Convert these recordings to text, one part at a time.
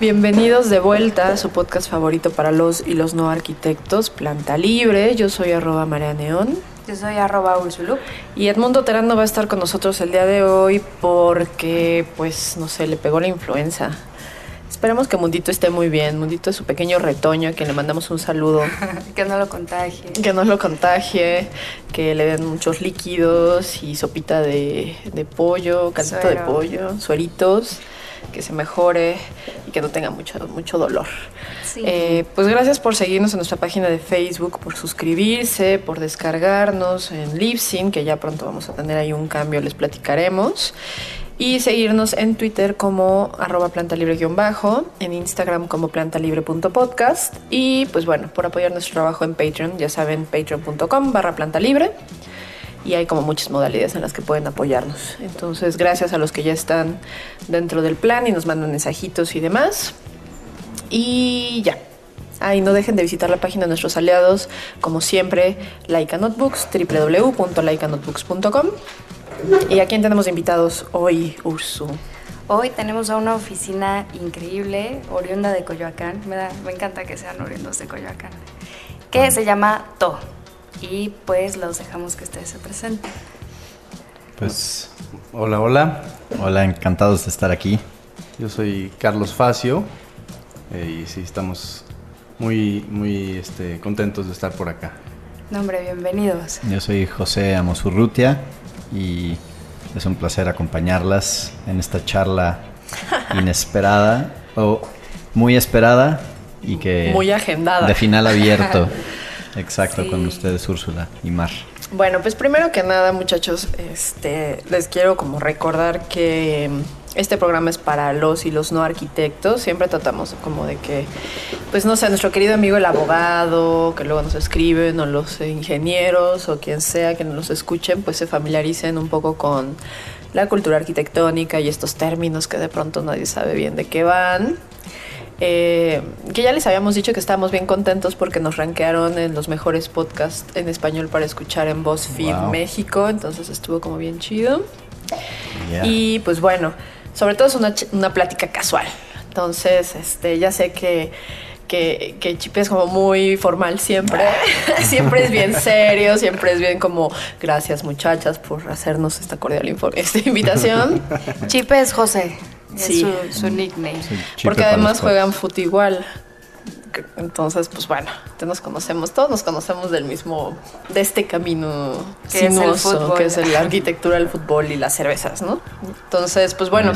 Bienvenidos de vuelta a su podcast favorito para los y los no arquitectos, Planta Libre. Yo soy arroba María Neón. Yo soy arroba Ursulu. Y Edmundo Terán no va a estar con nosotros el día de hoy porque, pues, no sé, le pegó la influenza. Esperemos que Mundito esté muy bien. Mundito es su pequeño retoño, a quien le mandamos un saludo. que no lo contagie. Que no lo contagie, que le den muchos líquidos y sopita de, de pollo, calcito de pollo, sueritos, que se mejore y que no tenga mucho, mucho dolor. Sí. Eh, pues gracias por seguirnos en nuestra página de Facebook, por suscribirse, por descargarnos en Libsyn, que ya pronto vamos a tener ahí un cambio, les platicaremos. Y seguirnos en Twitter como arroba plantalibre-bajo, en Instagram como plantalibre.podcast y pues bueno, por apoyar nuestro trabajo en Patreon, ya saben, patreon.com barra plantalibre y hay como muchas modalidades en las que pueden apoyarnos. Entonces, gracias a los que ya están dentro del plan y nos mandan mensajitos y demás. Y ya. Ahí no dejen de visitar la página de nuestros aliados, como siempre, Laika Notebooks, www.laikanotebooks.com. ¿Y a quién tenemos invitados hoy, Ursu? Hoy tenemos a una oficina increíble, oriunda de Coyoacán. Me, me encanta que sean oriundos de Coyoacán. Que se llama To. Y pues los dejamos que ustedes se presenten. Pues hola, hola. Hola, encantados de estar aquí. Yo soy Carlos Facio eh, y sí, estamos muy, muy este, contentos de estar por acá. Nombre, bienvenidos. Yo soy José Amosurrutia y es un placer acompañarlas en esta charla inesperada o muy esperada y que Muy agendada. de final abierto. Exacto, Sí. con ustedes Úrsula y Mar. Bueno, pues primero que nada, muchachos, este, les quiero como recordar que mm, este programa es para los y los no arquitectos. Siempre tratamos como de que, pues no sé, nuestro querido amigo el abogado, que luego nos escriben, o los ingenieros, o quien sea que nos escuchen, pues se familiaricen un poco con la cultura arquitectónica y estos términos que de pronto nadie sabe bien de qué van. Eh, que ya les habíamos dicho que estábamos bien contentos porque nos rankearon en los mejores podcasts en español para escuchar en BuzzFeed Wow. México, entonces estuvo como bien chido. Yeah. Y pues bueno, sobre todo es una, una plática casual. Entonces, este, ya sé que, que, que Chipe es como muy formal siempre. siempre es bien serio, siempre es bien como gracias muchachas por hacernos esta cordial esta invitación. Chipe es José. Es Sí. su, su nickname. Porque además juegan fut igual. Entonces, pues bueno, te nos conocemos, todos nos conocemos del mismo, de este camino Que es el sinuoso, fútbol. que es la arquitectura, el fútbol y las cervezas, ¿no? Entonces, pues bueno,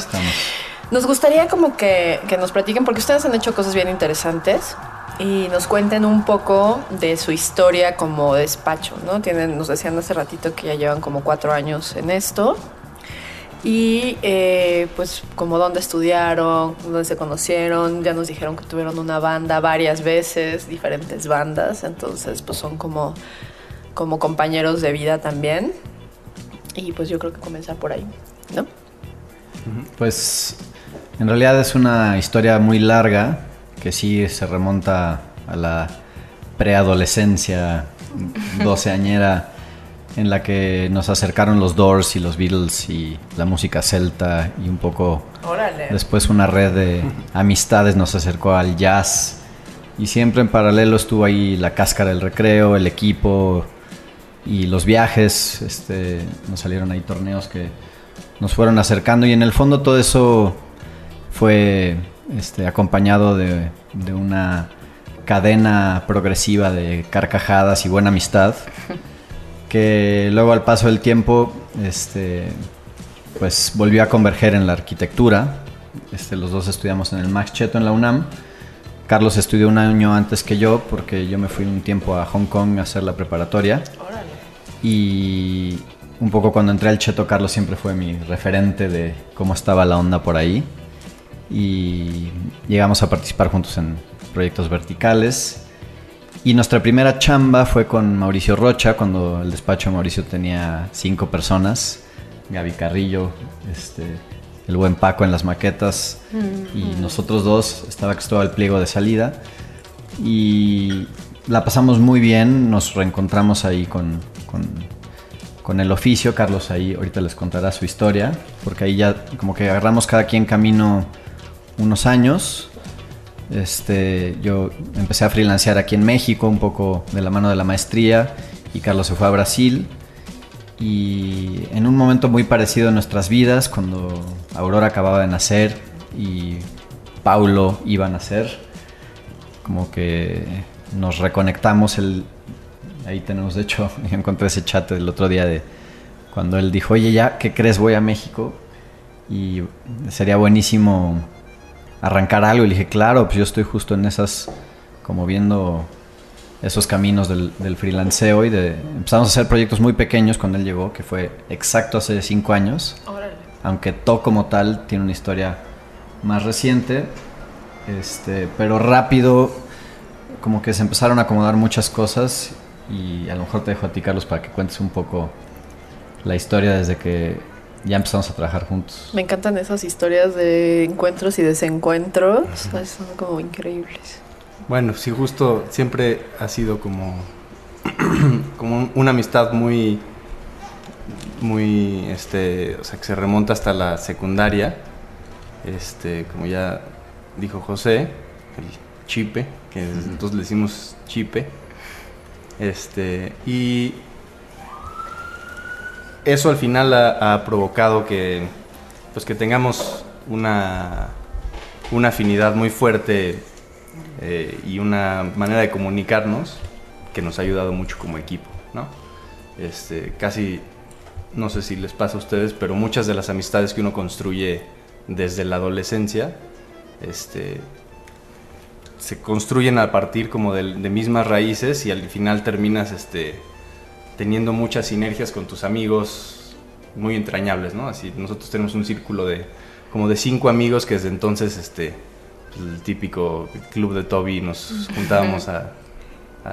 nos gustaría como que, que nos platiquen, porque ustedes han hecho cosas bien interesantes y nos cuenten un poco de su historia como despacho, ¿no? Tienen, nos decían hace ratito que ya llevan como cuatro años en esto. Y eh, pues como dónde estudiaron, dónde se conocieron, ya nos dijeron que tuvieron una banda varias veces, diferentes bandas, entonces pues son como, como compañeros de vida también. Y pues yo creo que comenzar por ahí, ¿no? Pues en realidad es una historia muy larga que sí se remonta a la preadolescencia doceañera en la que nos acercaron los Doors y los Beatles y la música celta y un poco Órale. después una red de amistades nos acercó al jazz y siempre en paralelo estuvo ahí la cáscara del recreo, el equipo y los viajes, este, nos salieron ahí torneos que nos fueron acercando y en el fondo todo eso fue este, acompañado de, de una cadena progresiva de carcajadas y buena amistad que luego al paso del tiempo este, pues volvió a converger en la arquitectura. Este, los dos estudiamos en el Max Cheto en la UNAM. Carlos estudió un año antes que yo porque yo me fui un tiempo a Hong Kong a hacer la preparatoria. Órale. Y un poco cuando entré al Cheto, Carlos siempre fue mi referente de cómo estaba la onda por ahí. y llegamos a participar juntos en proyectos verticales. Y nuestra primera chamba fue con Mauricio Rocha, cuando el despacho de Mauricio tenía cinco personas. Gaby Carrillo, este, el buen Paco en las maquetas y nosotros dos, estaba el pliego de salida. Y la pasamos muy bien, nos reencontramos ahí con, con, el oficio. Carlos ahí ahorita les contará su historia, porque ahí ya como que agarramos cada quien camino unos años. Este, yo empecé a freelancear aquí en México, un poco de la mano de la maestría, y Carlos se fue a Brasil. Y en un momento muy parecido en nuestras vidas, cuando Aurora acababa de nacer y Paulo iba a nacer, como que nos reconectamos. El, ahí tenemos, de hecho, encontré ese chat el otro día de cuando él dijo, oye, ya, ¿qué crees? Voy a México y sería buenísimo arrancar algo. Y le dije, claro, pues yo estoy justo en esas, como viendo esos caminos del, del freelanceo y de empezamos a hacer proyectos muy pequeños cuando él llegó, que fue exacto hace cinco años. Aunque todo como tal tiene una historia más reciente, este, pero rápido como que se empezaron a acomodar muchas cosas y a lo mejor te dejo a ti Carlos para que cuentes un poco la historia desde que ya empezamos a trabajar juntos. Me encantan esas historias de encuentros y desencuentros, son como increíbles. Bueno, sí, justo siempre ha sido como, como una amistad muy, muy, este, o sea, que se remonta hasta la secundaria. Este, como ya dijo José, el chipe, que entonces le decimos chipe. Este, y eso al final ha, provocado que, pues que tengamos una, una afinidad muy fuerte eh, y una manera de comunicarnos que nos ha ayudado mucho como equipo, ¿no? Este, casi, no sé si les pasa a ustedes, pero muchas de las amistades que uno construye desde la adolescencia, este, se construyen a partir como de, mismas raíces y al final terminas este, teniendo muchas sinergias con tus amigos muy entrañables, ¿no? Así, nosotros tenemos un círculo de como de cinco amigos que desde entonces, este, el típico club de Toby, nos juntábamos a,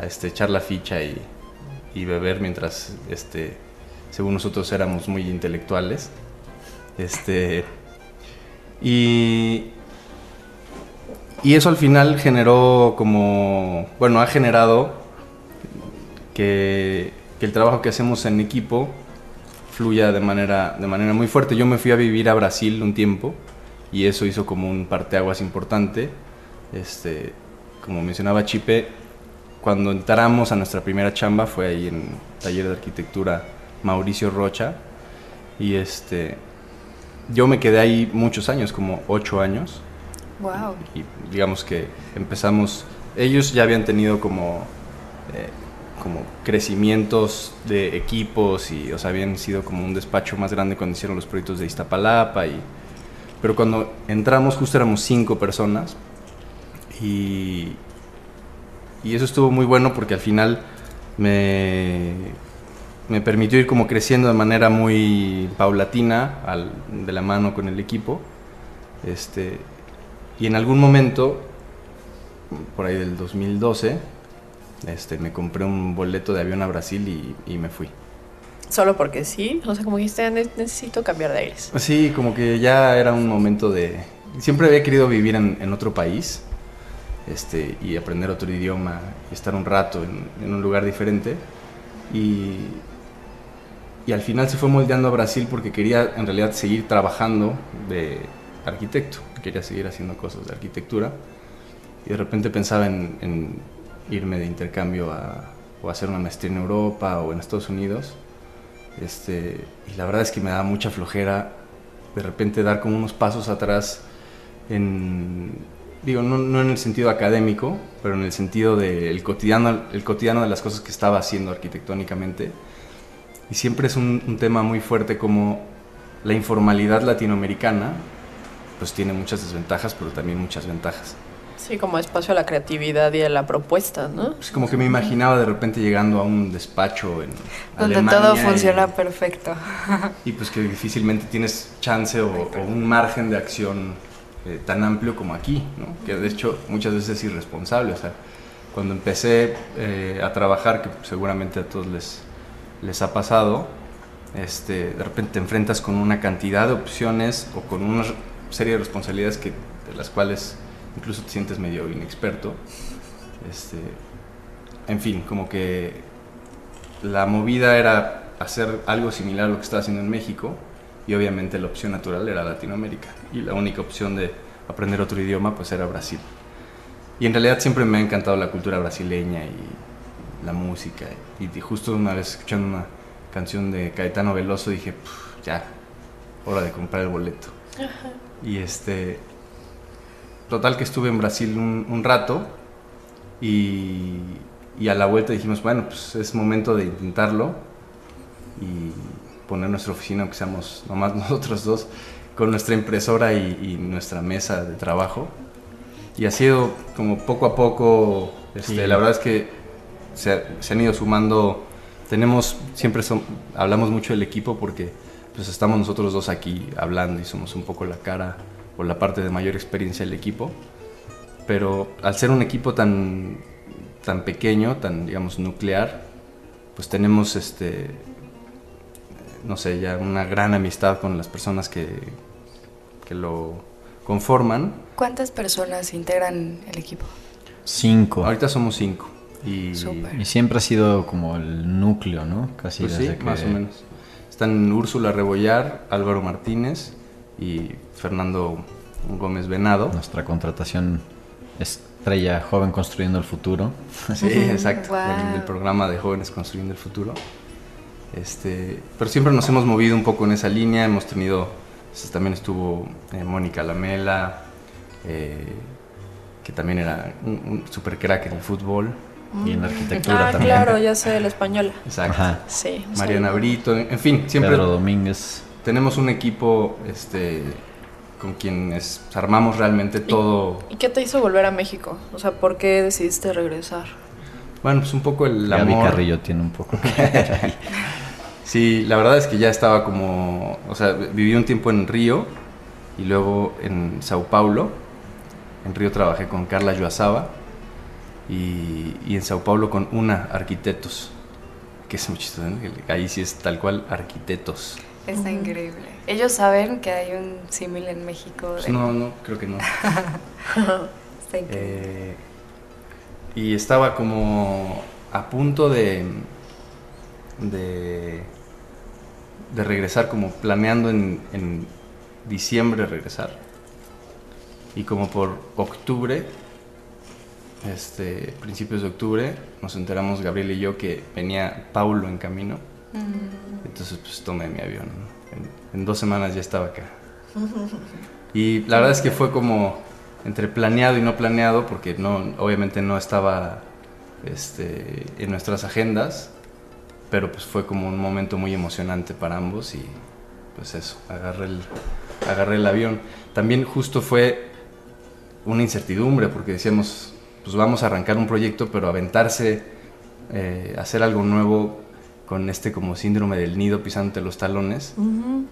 este, echar la ficha y, y, beber mientras, este, según nosotros éramos muy intelectuales. Este, y, y eso al final generó como, bueno, ha generado que, que el trabajo que hacemos en equipo fluya de manera, de manera muy fuerte. Yo me fui a vivir a Brasil un tiempo y eso hizo como un parteaguas importante. Este, como mencionaba Chipe, cuando entramos a nuestra primera chamba fue ahí en taller de arquitectura Mauricio Rocha y este yo me quedé ahí muchos años, como ocho años. Wow. Y digamos que empezamos, ellos ya habían tenido como, eh, como crecimientos de equipos y, o sea, habían sido como un despacho más grande cuando hicieron los proyectos de Iztapalapa y pero cuando entramos justo éramos cinco personas y, y eso estuvo muy bueno porque al final me, me permitió ir como creciendo de manera muy paulatina al, de la mano con el equipo. Este, y en algún momento, por ahí del 2012, este, me compré un boleto de avión a Brasil y, y me fui. Solo porque sí, o sea, como dijiste, necesito cambiar de aires. Sí, como que ya era un momento de... Siempre había querido vivir en, en otro país este, y aprender otro idioma y estar un rato en, en, un lugar diferente. Y, y al final se fue moldeando a Brasil porque quería en realidad seguir trabajando de arquitecto, quería seguir haciendo cosas de arquitectura. Y de repente pensaba en, en irme de intercambio a, o hacer una maestría en Europa o en Estados Unidos este, y la verdad es que me da mucha flojera de repente dar como unos pasos atrás en, digo, no, no en el sentido académico, pero en el sentido del cotidiano, el cotidiano de las cosas que estaba haciendo arquitectónicamente. Y siempre es un, un tema muy fuerte como la informalidad latinoamericana, pues tiene muchas desventajas, pero también muchas ventajas. Sí, como espacio a la creatividad y a la propuesta, ¿no? Es como que me imaginaba de repente llegando a un despacho en Donde todo funciona perfecto. Y pues que difícilmente tienes chance o, un margen de acción eh, tan amplio como aquí, ¿no? que de hecho muchas veces es irresponsable. O sea, cuando empecé eh, a trabajar, que seguramente a todos les, les ha pasado, este, de repente te enfrentas con una cantidad de opciones o con una serie de responsabilidades que, de las cuales incluso te sientes medio inexperto. Este, en fin, como que la movida era hacer algo similar a lo que estaba haciendo en México y obviamente la opción natural era Latinoamérica y la única opción de aprender otro idioma pues era Brasil. Y en realidad siempre me ha encantado la cultura brasileña y la música y, justo una vez escuchando una canción de Caetano Veloso dije, ya, hora de comprar el boleto. Y este, total que estuve en Brasil un, un rato y, y, a la vuelta dijimos, bueno, pues es momento de intentarlo y poner nuestra oficina, aunque seamos nomás nosotros dos, con nuestra impresora y, nuestra mesa de trabajo. Y ha sido como poco a poco, este, la verdad es que se, se, han ido sumando, tenemos, siempre son, hablamos mucho del equipo porque pues estamos nosotros dos aquí hablando y somos un poco la cara o la parte de mayor experiencia del equipo. Pero al ser un equipo tan, tan pequeño, tan digamos nuclear, pues tenemos este, no sé, ya una gran amistad con las personas que, que lo conforman. ¿Cuántas personas integran el equipo? Cinco. Ahorita somos cinco. Y, y siempre ha sido como el núcleo, ¿no? Casi pues desde sí, más o menos. Están Úrsula Rebollar, Álvaro Martínez y Fernando Gómez Venado. Nuestra contratación estrella Joven Construyendo el Futuro. Sí, exacto. El programa de Jóvenes Construyendo el Futuro. Este, pero siempre nos hemos movido un poco en esa línea. Hemos tenido, pues, también estuvo eh, Mónica Lamela, eh, que también era un, super crack en el fútbol. Y en la arquitectura ah, también. claro, ya sé, la española. Exacto. Sí, Mariana Brito, en fin, siempre. Pedro Domínguez. Tenemos un equipo este, con quienes armamos realmente todo. ¿Y qué te hizo volver a México? O sea, ¿por qué decidiste regresar? Bueno, pues un poco el Gaby amor. Carrillo tiene un poco que Sí, la verdad es que ya estaba como, o sea, viví un tiempo en Río y luego en Sao Paulo. En Río trabajé con Carla Yuasaba y, y en Sao Paulo con una arquitectos, que es muy chistoso, ahí sí es tal cual arquitectos. Está increíble. ¿Ellos saben que hay un símil en México? Pues no, no, creo que no. Está increíble. Eh, y estaba como a punto de, de de regresar, como planeando en, en diciembre regresar. Y como por octubre, este, principios de octubre, nos enteramos Gabriel y yo que venía Paulo en camino. Mm. Entonces pues tomé mi avión. En, dos semanas ya estaba acá. Y la verdad es que fue como entre planeado y no planeado, porque no, obviamente no estaba este, en nuestras agendas pero pues fue como un momento muy emocionante para ambos y pues eso, agarré el, agarré el avión. También justo fue una incertidumbre porque decíamos, pues vamos a arrancar un proyecto, pero aventarse, eh, hacer algo nuevo con este como síndrome del nido pisándote los talones,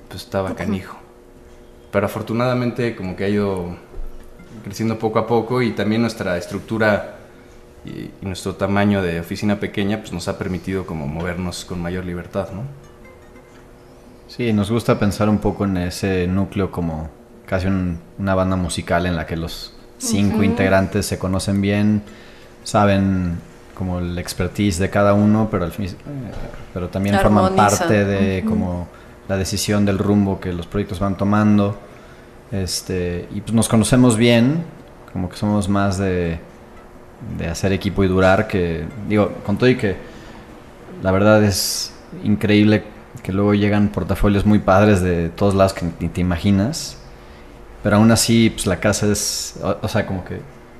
pues estaba canijo. Pero afortunadamente como que ha ido creciendo poco a poco y también nuestra estructura y, nuestro tamaño de oficina pequeña pues nos ha permitido como movernos con mayor libertad, ¿no? Sí, nos gusta pensar un poco en ese núcleo como casi una banda musical en la que los cinco integrantes se conocen bien, saben como el expertise de cada uno, pero, al fin, eh, pero también forman parte de como la decisión del rumbo que los proyectos van tomando. Este, y pues nos conocemos bien, como que somos más de de hacer equipo y durar, que digo, con todo y que la verdad es increíble que luego llegan portafolios muy padres de todos lados que ni te imaginas, pero aún así pues la casa es, o, sea, como que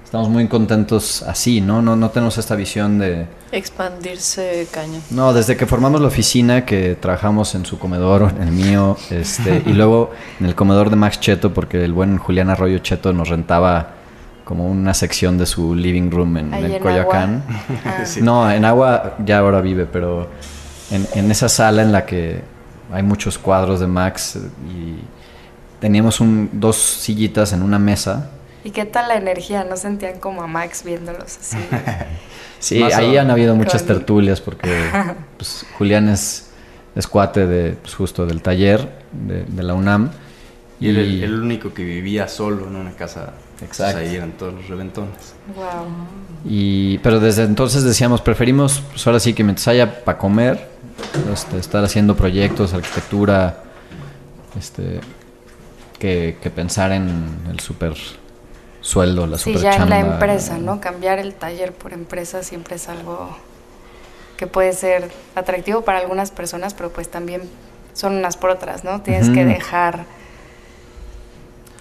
estamos muy contentos así, ¿no? ¿no? No tenemos esta visión de... Expandirse caña. No, desde que formamos la oficina, que trabajamos en su comedor, en el mío, este, y luego en el comedor de Max Cheto, porque el buen Julián Arroyo Cheto nos rentaba como una sección de su living room en, el Coyoacán. Ah. No, en agua ya ahora vive, pero en, esa sala en la que hay muchos cuadros de Max y teníamos un, dos sillitas en una mesa. ¿Y qué tal la energía? ¿No sentían como a Max viéndolos así? Sí, Más ahí o- han habido muchas Con- tertulias porque pues, Julián es, es cuate de, pues, justo del taller de, de la UNAM. Y él el, el único que vivía solo en una casa. pues, Exacto. ahí eran todos los reventones. wow. Y, pero desde entonces decíamos, preferimos, pues ahora sí que mientras haya para comer, este, estar haciendo proyectos, arquitectura, este, que, que pensar en el super sueldo, la Sí, ya en la empresa, ¿no? Cambiar el taller por empresa siempre es algo que puede ser atractivo para algunas personas, pero pues también son unas por otras, ¿no? Tienes que dejar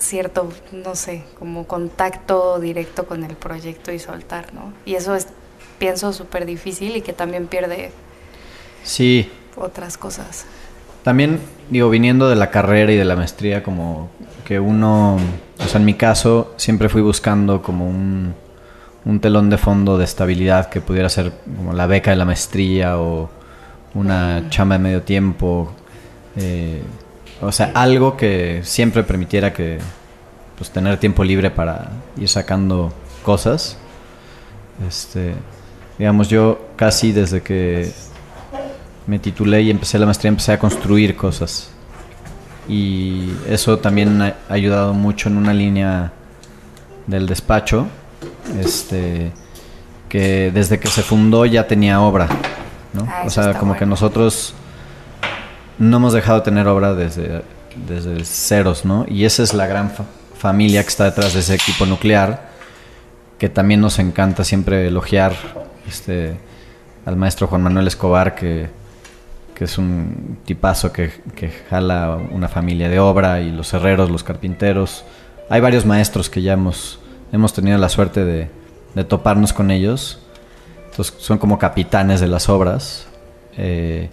cierto, no sé, como contacto directo con el proyecto y soltar, ¿no? Y eso es, pienso, súper difícil y que también pierde Sí, otras cosas. También, digo, viniendo de la carrera y de la maestría, como que uno, o sea, en mi caso, siempre fui buscando como un, un telón de fondo de estabilidad que pudiera ser como la beca de la maestría o una chamba de medio tiempo. eh, o sea, algo que siempre permitiera que, pues, tener tiempo libre para ir sacando cosas. Este, digamos, yo casi desde que me titulé y empecé la maestría, empecé a construir cosas. Y eso también ha ayudado mucho en una línea del despacho, este, que desde que se fundó ya tenía obra, ¿no? Ah, o sea, como que nosotros no hemos dejado de tener obra desde, desde ceros, ¿no? Y esa es la gran fa- familia que está detrás de ese equipo nuclear, que también nos encanta siempre elogiar este, al maestro Juan Manuel Escobar, que, que es un tipazo que, que jala una familia de obra, y los herreros, los carpinteros. Hay varios maestros que ya hemos, hemos tenido la suerte de, de toparnos con ellos. Entonces son como capitanes de las obras. eh,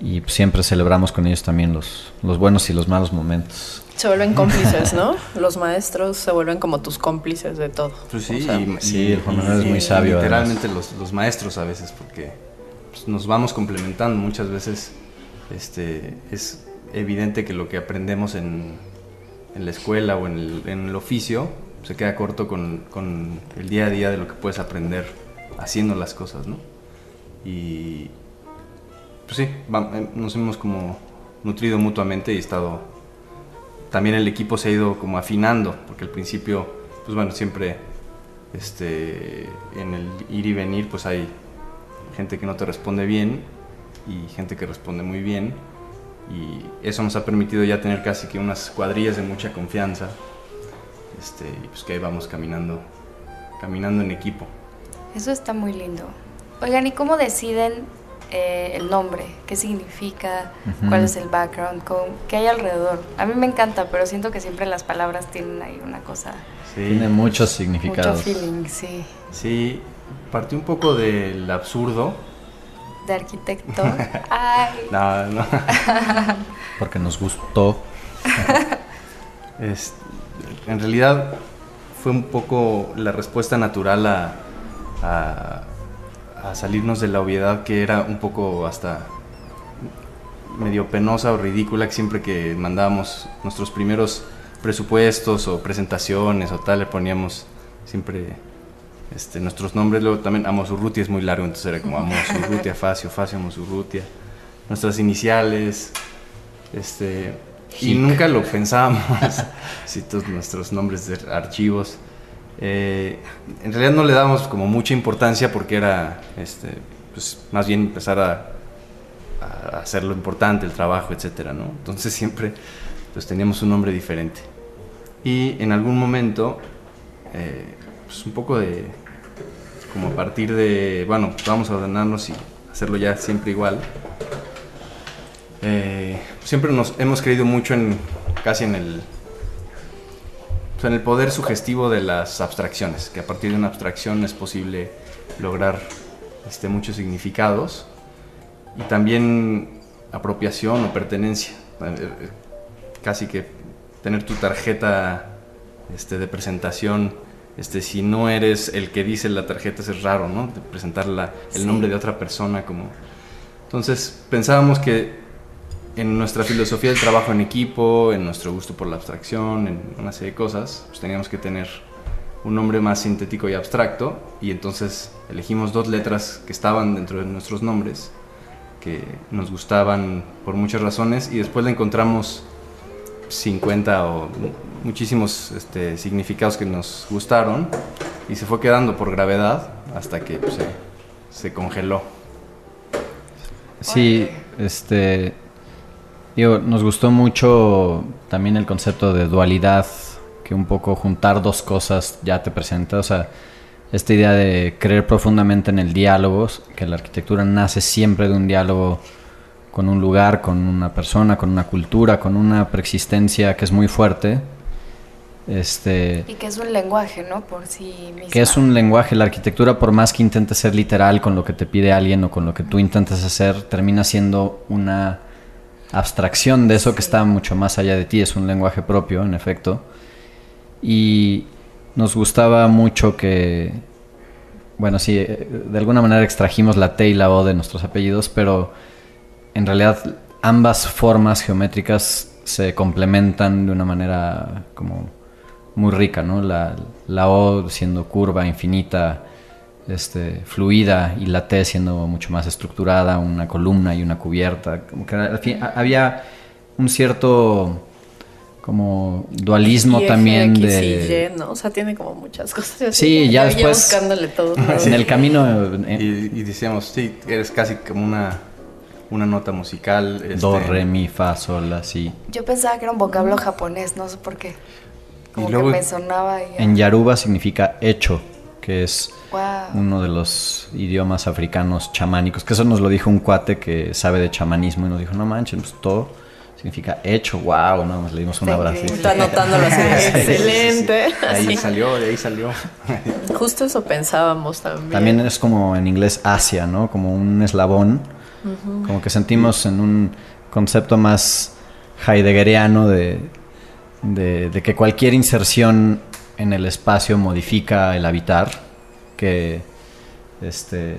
y siempre celebramos con ellos también los, los buenos y los malos momentos. Se vuelven cómplices, ¿no? Los maestros se vuelven como tus cómplices de todo. Pues sí, O sea, y, sí, el Juan Manuel es muy sabio, Literalmente los, los maestros a veces, porque pues, nos vamos complementando. Muchas veces este, es evidente que lo que aprendemos en, en la escuela o en el, en el oficio se queda corto con, con el día a día de lo que puedes aprender haciendo las cosas, ¿no? Y pues sí, eh, nos hemos como nutrido mutuamente y estado también el equipo se ha ido como afinando, porque al principio, pues bueno, siempre este, en el ir y venir, pues hay gente que no te responde bien y gente que responde muy bien. Y eso nos ha permitido ya tener casi que unas cuadrillas de mucha confianza. Este, y pues que ahí vamos caminando, caminando en equipo. Eso está muy lindo. Oigan, ¿y cómo deciden eh, el nombre? ¿Qué significa? ¿Cuál es el background? ¿Cómo- ¿Qué hay alrededor? A mí me encanta, pero siento que siempre las palabras tienen ahí una cosa, Sí, Tiene muchos mucho significados. feeling, sí. sí, partió un poco del absurdo. De arquitecto. Ay, No, no. Porque nos gustó. Es- en realidad fue un poco la respuesta natural a, a- a salirnos de la obviedad que era un poco hasta medio penosa o ridícula que siempre que mandábamos nuestros primeros presupuestos o presentaciones o tal le poníamos siempre este, nuestros nombres luego también Amos Urrutia es muy largo entonces era como Amos Urrutia Facio Facio Amos Urrutia nuestras iniciales este y nunca lo pensábamos si todos nuestros nombres de archivos eh, en realidad no le dábamos como mucha importancia porque era este pues más bien empezar a, a hacer lo importante, el trabajo, etcétera, ¿no? Entonces siempre pues teníamos un nombre diferente. Y en algún momento, eh, pues un poco de, como a partir de, bueno, vamos a ordenarnos y hacerlo ya siempre igual. Eh, siempre nos hemos creído mucho en, casi en el, pues, en el poder sugestivo de las abstracciones, que a partir de una abstracción es posible lograr este, muchos significados y también apropiación o pertenencia. Eh, eh, Casi que tener tu tarjeta este, de presentación, este, si no eres el que dice la tarjeta, es raro, ¿no? De presentar la- el Sí. nombre de otra persona como... Entonces pensábamos que en nuestra filosofía del trabajo en equipo, en nuestro gusto por la abstracción, en una serie de cosas, pues teníamos que tener un nombre más sintético y abstracto y entonces elegimos dos letras que estaban dentro de nuestros nombres que nos gustaban por muchas razones y después le encontramos 50 o muchísimos este, significados que nos gustaron y se fue quedando por gravedad hasta que pues, se, se congeló. Sí, este. Digo, nos gustó mucho también el concepto de dualidad, que un poco juntar dos cosas ya te presenta. O sea, esta idea de creer profundamente en el diálogo, que la arquitectura nace siempre de un diálogo con un lugar, con una persona, con una cultura, con una preexistencia que es muy fuerte. Este, Y que es un lenguaje, ¿no? Por sí mismo. que es un lenguaje, la arquitectura por más que intente ser literal con lo que te pide alguien o con lo que tú intentas hacer, termina siendo una abstracción de eso que está mucho más allá de ti, es un lenguaje propio, en efecto. Y nos gustaba mucho que, bueno, sí, eh, de alguna manera extrajimos la T y la O de nuestros apellidos, pero en realidad ambas formas geométricas se complementan de una manera como muy rica, ¿no? La, la O siendo curva, infinita, este, fluida, y la T siendo mucho más estructurada, una columna y una cubierta. Como que al fin- a- había un cierto como dualismo Y también X de... y Y, ¿no? O sea, tiene como muchas cosas. así. Sí, ya después- buscándole todo. En el camino... eh, Y, y decíamos, sí, eres casi como una, una nota musical. este, Do, re, mi, fa, sol, la, si. Yo pensaba que era un vocablo japonés, no sé por qué. Como luego- que me sonaba y... En Yaruba significa hecho, que es Wow. uno de los idiomas africanos chamánicos, que eso nos lo dijo un cuate que sabe de chamanismo y nos dijo, no manches, pues todo significa hecho, wow, nada más le dimos un Está abrazo. Está anotándolo así. Excelente. Ahí Así. salió, de ahí salió. Justo eso pensábamos también. También es como en inglés Asia, ¿no? Como un eslabón, como que sentimos en un concepto más heideggeriano de, de, de que cualquier inserción en el espacio modifica el habitar, que este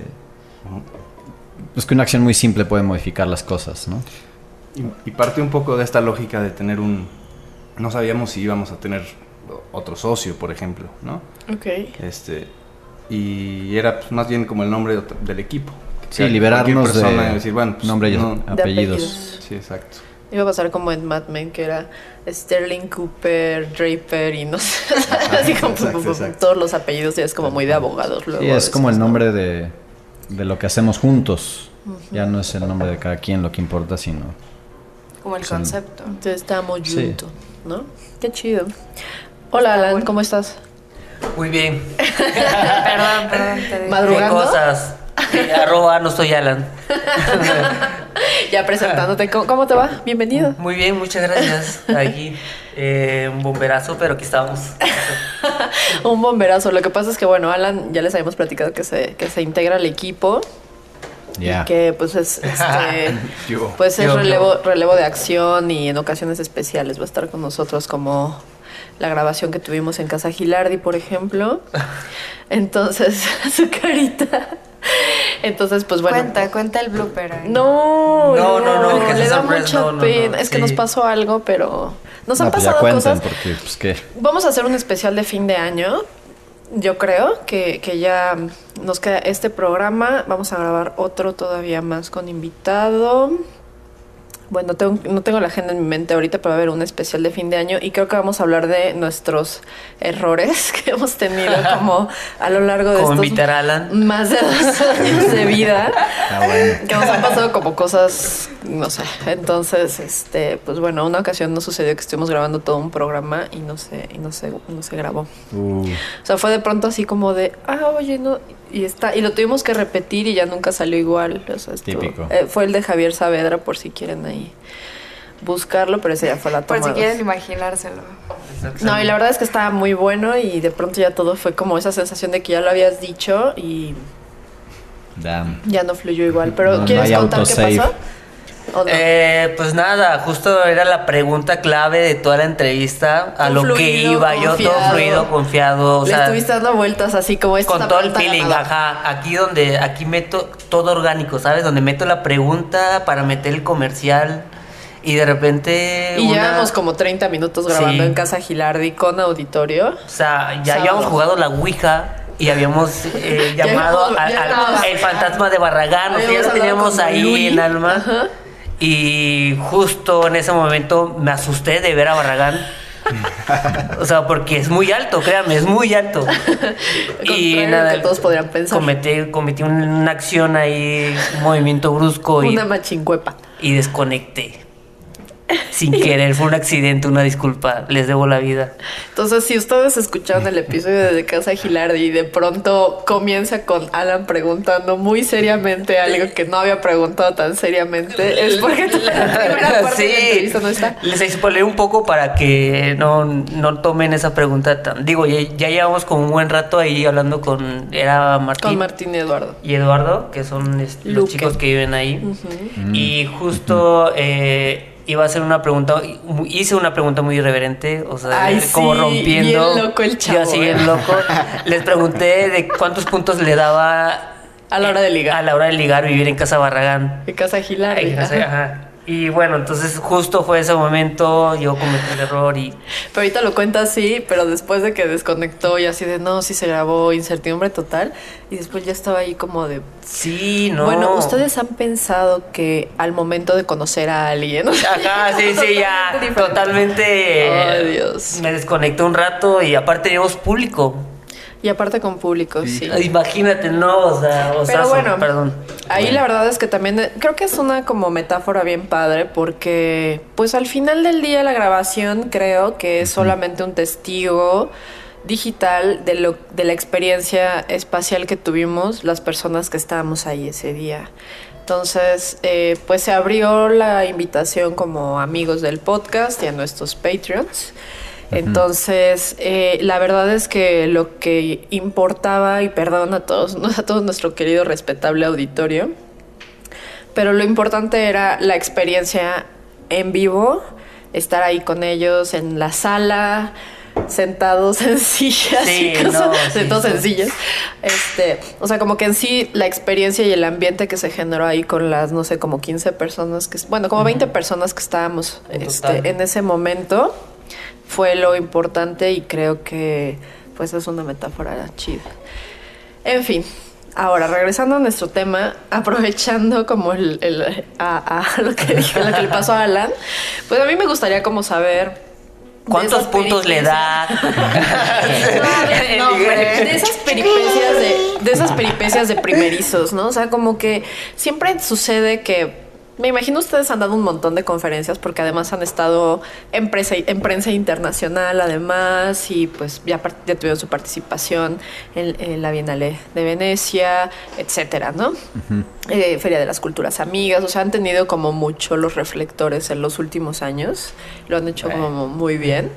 pues que una acción muy simple puede modificar las cosas, ¿no? Y, y parte un poco de esta lógica de tener un... No sabíamos si íbamos a tener otro socio, por ejemplo, ¿no? Ok. Este, y era pues, más bien como el nombre del equipo. Sí, liberarnos persona de decir, bueno, pues, nombre y no- De apellidos. apellidos. Sí, exacto. Iba a pasar como en Mad Men, que era Sterling Cooper, Draper y no sé. así como Exacto, todos los apellidos ya es como muy de abogados. Luego, Sí, es como el nombre de, de lo que hacemos juntos. Ya no es el nombre de cada quien lo que importa, sino Como el concepto. Entonces estamos Sí. juntos, ¿no? Qué chido. Hola, Alan, ¿cómo estás? Muy bien. Perdón, perdón. Te digo. ¿Madrugando? ¿Qué cosas? Eh, arroba, no soy Alan. Ya presentándote, ¿cómo, cómo te va? Bienvenido. Muy bien, muchas gracias. Aquí eh, un bomberazo, pero aquí estamos. Un bomberazo. Lo que pasa es que, bueno, Alan, ya les habíamos platicado que se, que se integra al equipo. ya. Y que, pues, es, este, Yo. pues es Yo, yo. relevo, relevo de acción y en ocasiones especiales va a estar con nosotros como la grabación que tuvimos en Casa Gilardi, por ejemplo. Entonces, su carita. Entonces, pues bueno. Cuenta, cuenta el blooper. ahí. No, No, no, no, que le da mucha no, no, pena. no, es que sí. nos pasó algo, pero nos han No, pues ya pasado cuenten, cosas. porque pues qué. Vamos a hacer un especial de fin de año. Yo creo que, que ya nos queda este programa. Vamos a grabar otro todavía más con invitado. Bueno, tengo- no tengo la agenda en mi mente ahorita, pero va a haber un especial de fin de año y creo que vamos a hablar de nuestros errores que hemos tenido como a lo largo de Como estos invitar a Alan. más de dos años de vida. Ah, bueno. Que nos han pasado como cosas, no sé. Entonces, este, pues bueno, una ocasión nos sucedió que estuvimos grabando todo un programa y no se, y no se, no se grabó. Uh, O sea, fue de pronto así como de, ah, oye, no, y está, y lo tuvimos que repetir y ya nunca salió igual. O sea, estuvo- Típico. eh, fue el de Javier Saavedra, por si quieren ahí buscarlo, pero ese ya fue la Por toma. si dos. quieren imaginárselo. No, y la verdad es que estaba muy bueno y de pronto ya todo fue como esa sensación de que ya lo habías dicho y damn. ya no fluyó igual. Pero No, ¿quieres contar qué pasó? Eh, pues nada, justo era la pregunta clave de toda la entrevista. A lo que iba yo, todo fluido, confiado. O Le sea, estuviste dando vueltas así como esta es con todo el feeling, ajá. Aquí donde, aquí meto todo orgánico, ¿sabes? Donde meto la pregunta para meter el comercial. Y de repente. Y una- llevamos como 30 minutos grabando Sí. en Casa Gilardi con auditorio. O sea, ya habíamos jugado la Ouija y habíamos eh, llamado al- el fantasma de Barragán, ya lo teníamos ahí Luis. en alma. Ajá. Y justo en ese momento me asusté de ver a Barragán. o sea, porque es muy alto, créanme, es muy alto. Contrario a lo que todos podrían pensar. Cometí, cometí un- una acción ahí, un movimiento brusco y, Una machincuepa. y desconecté. Sin querer, fue un accidente, una disculpa, les debo la vida. Entonces, si ustedes escucharon el episodio de Casa Gilardi y de pronto comienza con Alan preguntando muy seriamente algo que no había preguntado tan seriamente, es porque la primera parte de la entrevista no está. Les spoileré un poco para que no, no tomen esa pregunta tan. Digo, ya, ya llevamos como un buen rato ahí hablando con. Era Martín. Con Martín y Eduardo. y Eduardo, que son los Luque. chicos que viven ahí. Y justo eh, iba a hacer una pregunta, hice una pregunta muy irreverente, o sea, Ay, como sí, rompiendo. bien loco el chavo, Yo así bien eh. loco. Les pregunté de cuántos puntos le daba A la hora de ligar. a la hora de ligar vivir en Casa Barragán. De Casa ajá. ajá. Y bueno, entonces justo fue ese momento, yo cometí el error y Pero ahorita lo cuenta así, pero después de que desconectó y así de no, sí se grabó incertidumbre total. Y después ya estaba ahí como de. sí, no. Bueno, ¿ustedes han pensado que al momento de conocer a alguien. Ajá, sí, sí, ya. Totalmente diferente. Totalmente. Ay, eh, Dios. Me desconecté un rato y aparte teníamos público. Y aparte con público, sí. Imagínate, no, o sea, o Pero sea, bueno, perdón. ahí la verdad es que también creo que es una como metáfora bien padre porque pues al final del día la grabación creo que es solamente un testigo digital de lo de la experiencia espacial que tuvimos las personas que estábamos ahí ese día. Entonces, eh, pues se abrió la invitación como amigos del podcast y a nuestros Patreons. Entonces, eh, la verdad es que lo que importaba, y perdón a todos, a todo nuestro querido respetable auditorio, pero lo importante era la experiencia en vivo, estar ahí con ellos en la sala, sentados en sillas Sí, y cosas, no, sí, sentados sí. en sillas. Este, o sea, como que en sí la experiencia y el ambiente que se generó ahí con las, no sé, como 15 personas que, bueno, como 20 personas que estábamos En este, en ese momento fue lo importante y creo que pues es una metáfora chida. En fin, ahora regresando a nuestro tema, aprovechando como el, el- a, a lo que dije, lo que le pasó a Alan, pues a mí me gustaría como saber ¿Cuántos puntos le da? No, hombre, de esas peripecias de, de esas peripecias de primerizos, ¿no? O sea, como que siempre sucede que me imagino ustedes han dado un montón de conferencias porque además han estado en, presa- en prensa internacional además y pues ya, tuvieron su participación en, en la Bienale de Venecia, etcétera, ¿no? Eh, Feria de las Culturas Amigas, o sea, han tenido como mucho los reflectores en los últimos años, lo han hecho como muy bien.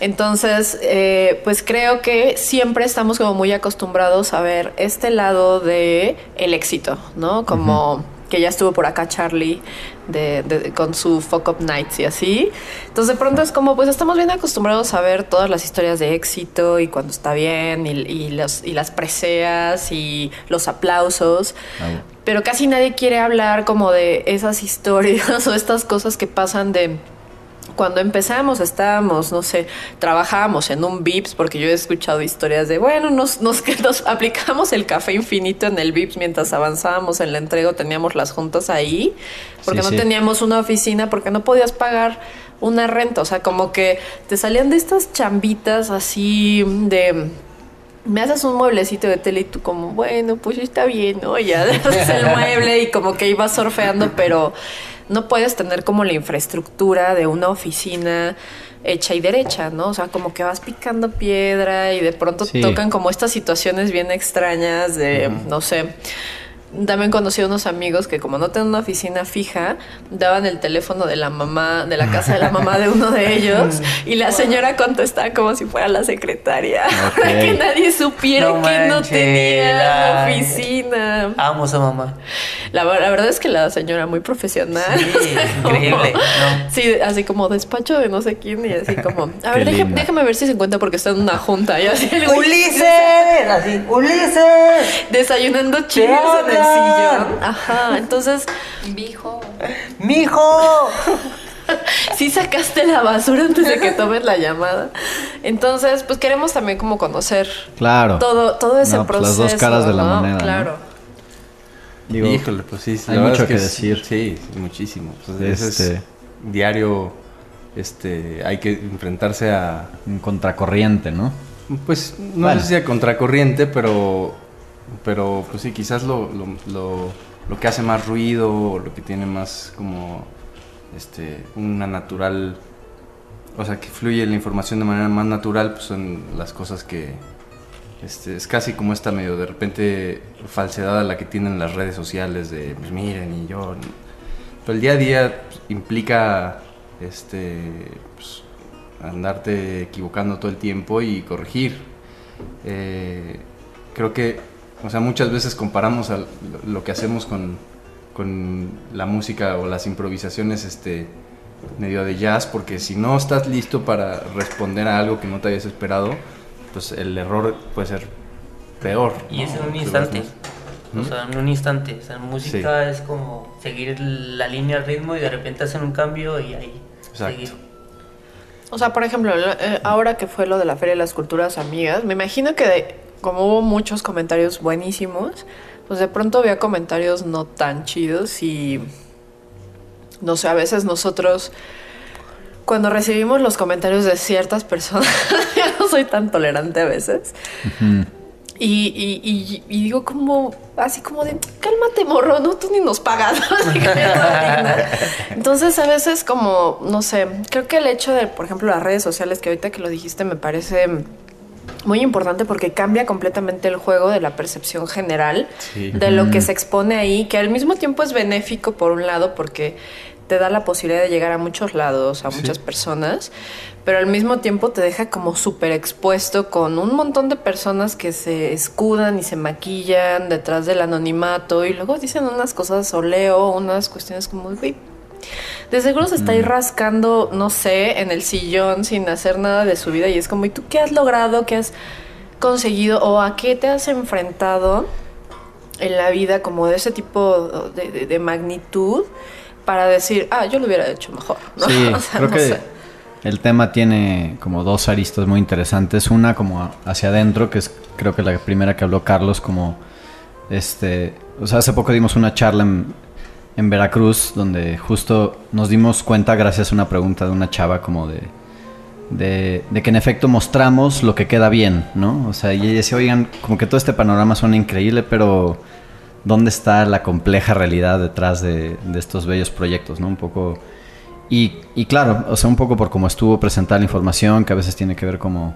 Entonces, eh, pues creo que siempre estamos como muy acostumbrados a ver este lado de el éxito, ¿no? Como que ya estuvo por acá Charlie de, de- con su Fuck Up Nights y así. Entonces de pronto es como, pues estamos bien acostumbrados a ver todas las historias de éxito y cuando está bien y, y los, y las preseas y los aplausos. Ah, Pero casi nadie quiere hablar como de esas historias o estas cosas que pasan de cuando empezamos estábamos, no sé, trabajábamos en un VIPS, porque yo he escuchado historias de, bueno, nos, nos, aplicamos el café infinito en el VIPS mientras avanzábamos en la entrega, teníamos las juntas ahí, porque Sí, no sí. teníamos una oficina, porque no podías pagar una renta, o sea, como que te salían de estas chambitas así de me haces un mueblecito de tele y tú como, bueno, pues está bien, ¿no? Ya haces el mueble y como que ibas surfeando, pero no puedes tener como la infraestructura de una oficina hecha y derecha, ¿no? O sea, como que vas picando piedra y de pronto Sí. tocan como estas situaciones bien extrañas de, no sé. También conocí a unos amigos que como no tenían una oficina fija, daban el teléfono de la mamá, de la casa de la mamá de uno de ellos y la señora contestaba como si fuera la secretaria para que nadie supiera No que no tenía ay. oficina. Amo a esa mamá. La, ver- la verdad es que la señora muy profesional. Sí, O sea, como- increíble, ¿no? Sí, así como despacho de no sé quién y así como, a ver, déjame ver si se encuentra porque está en una junta y así el güey ¡Ulises! Así, ¡Ulises! desayunando chiles en el! Sillón. Ajá, entonces Vijo. ¡Mijo! sí sacaste la basura antes de que tomes la llamada. Entonces, pues queremos también como conocer Claro. todo, todo ese No, pues, proceso. las dos caras de la ¿no? moneda, ¿no? Claro. Digo, Híjole, pues sí, sí, hay mucho es que decir. Sí, sí, muchísimo. Pues, ese es Este- diario, este, hay que enfrentarse a, un contracorriente, ¿no? pues, no Bueno. sé si a contracorriente, pero, pero, pues sí, quizás lo, lo, lo, lo que hace más ruido, o lo que tiene más como, este, una natural, o sea, que fluye la información de manera más natural, pues son las cosas que, este, es casi como esta medio de repente falsedad a la que tienen las redes sociales de pues miren y yo. Pero el día a día pues, implica este pues, andarte equivocando todo el tiempo y corregir. Eh, creo que, o sea, muchas veces comparamos al- lo que hacemos con, con la música o las improvisaciones este, medio de jazz, porque si no estás listo para responder a algo que no te habías esperado, pues el error puede ser peor. Y es en ¿no? un instante. O ¿Mm? sea, en un instante. O sea, en música es como seguir la línea al ritmo y de repente hacen un cambio y ahí Exacto. seguir. O sea, por ejemplo, lo- eh, ahora que fue lo de la Feria de las Culturas Amigas, me imagino que de- como hubo muchos comentarios buenísimos, pues de pronto había comentarios no tan chidos y no sé, a veces nosotros cuando recibimos los comentarios de ciertas personas, yo no soy tan tolerante a veces. Y, y- y- y digo como, así como de, cálmate morro, no, tú ni nos pagas. Entonces a veces como, no sé, creo que el hecho de, por ejemplo, las redes sociales, que ahorita que lo dijiste me parece muy importante porque cambia completamente el juego de la percepción general Sí. de lo que se expone ahí, que al mismo tiempo es benéfico por un lado porque te da la posibilidad de llegar a muchos lados, a muchas personas, pero al mismo tiempo te deja como súper expuesto con un montón de personas que se escudan y se maquillan detrás del anonimato y luego dicen unas cosas o leo unas cuestiones como, güey, de seguro se está ahí rascando, no sé, en el sillón sin hacer nada de su vida y es como, ¿y tú qué has logrado? ¿Qué has conseguido? ¿O a qué te has enfrentado en la vida como de ese tipo de, de- de magnitud para decir, ah, yo lo hubiera hecho mejor? ¿no? Sí, O sea, creo no que sé. el tema tiene como dos aristas muy interesantes. Una como hacia adentro, que es creo que la primera que habló Carlos, como este, o sea, hace poco dimos una charla en, en Veracruz donde justo nos dimos cuenta gracias a una pregunta de una chava como de, de, de que en efecto mostramos lo que queda bien, ¿no? O sea, y ella decía, oigan, como que todo este panorama suena increíble, pero ¿dónde está la compleja realidad detrás de, de estos bellos proyectos, ¿no? Un poco... Y, y claro, o sea, un poco por cómo estuvo presentada la información, que a veces tiene que ver como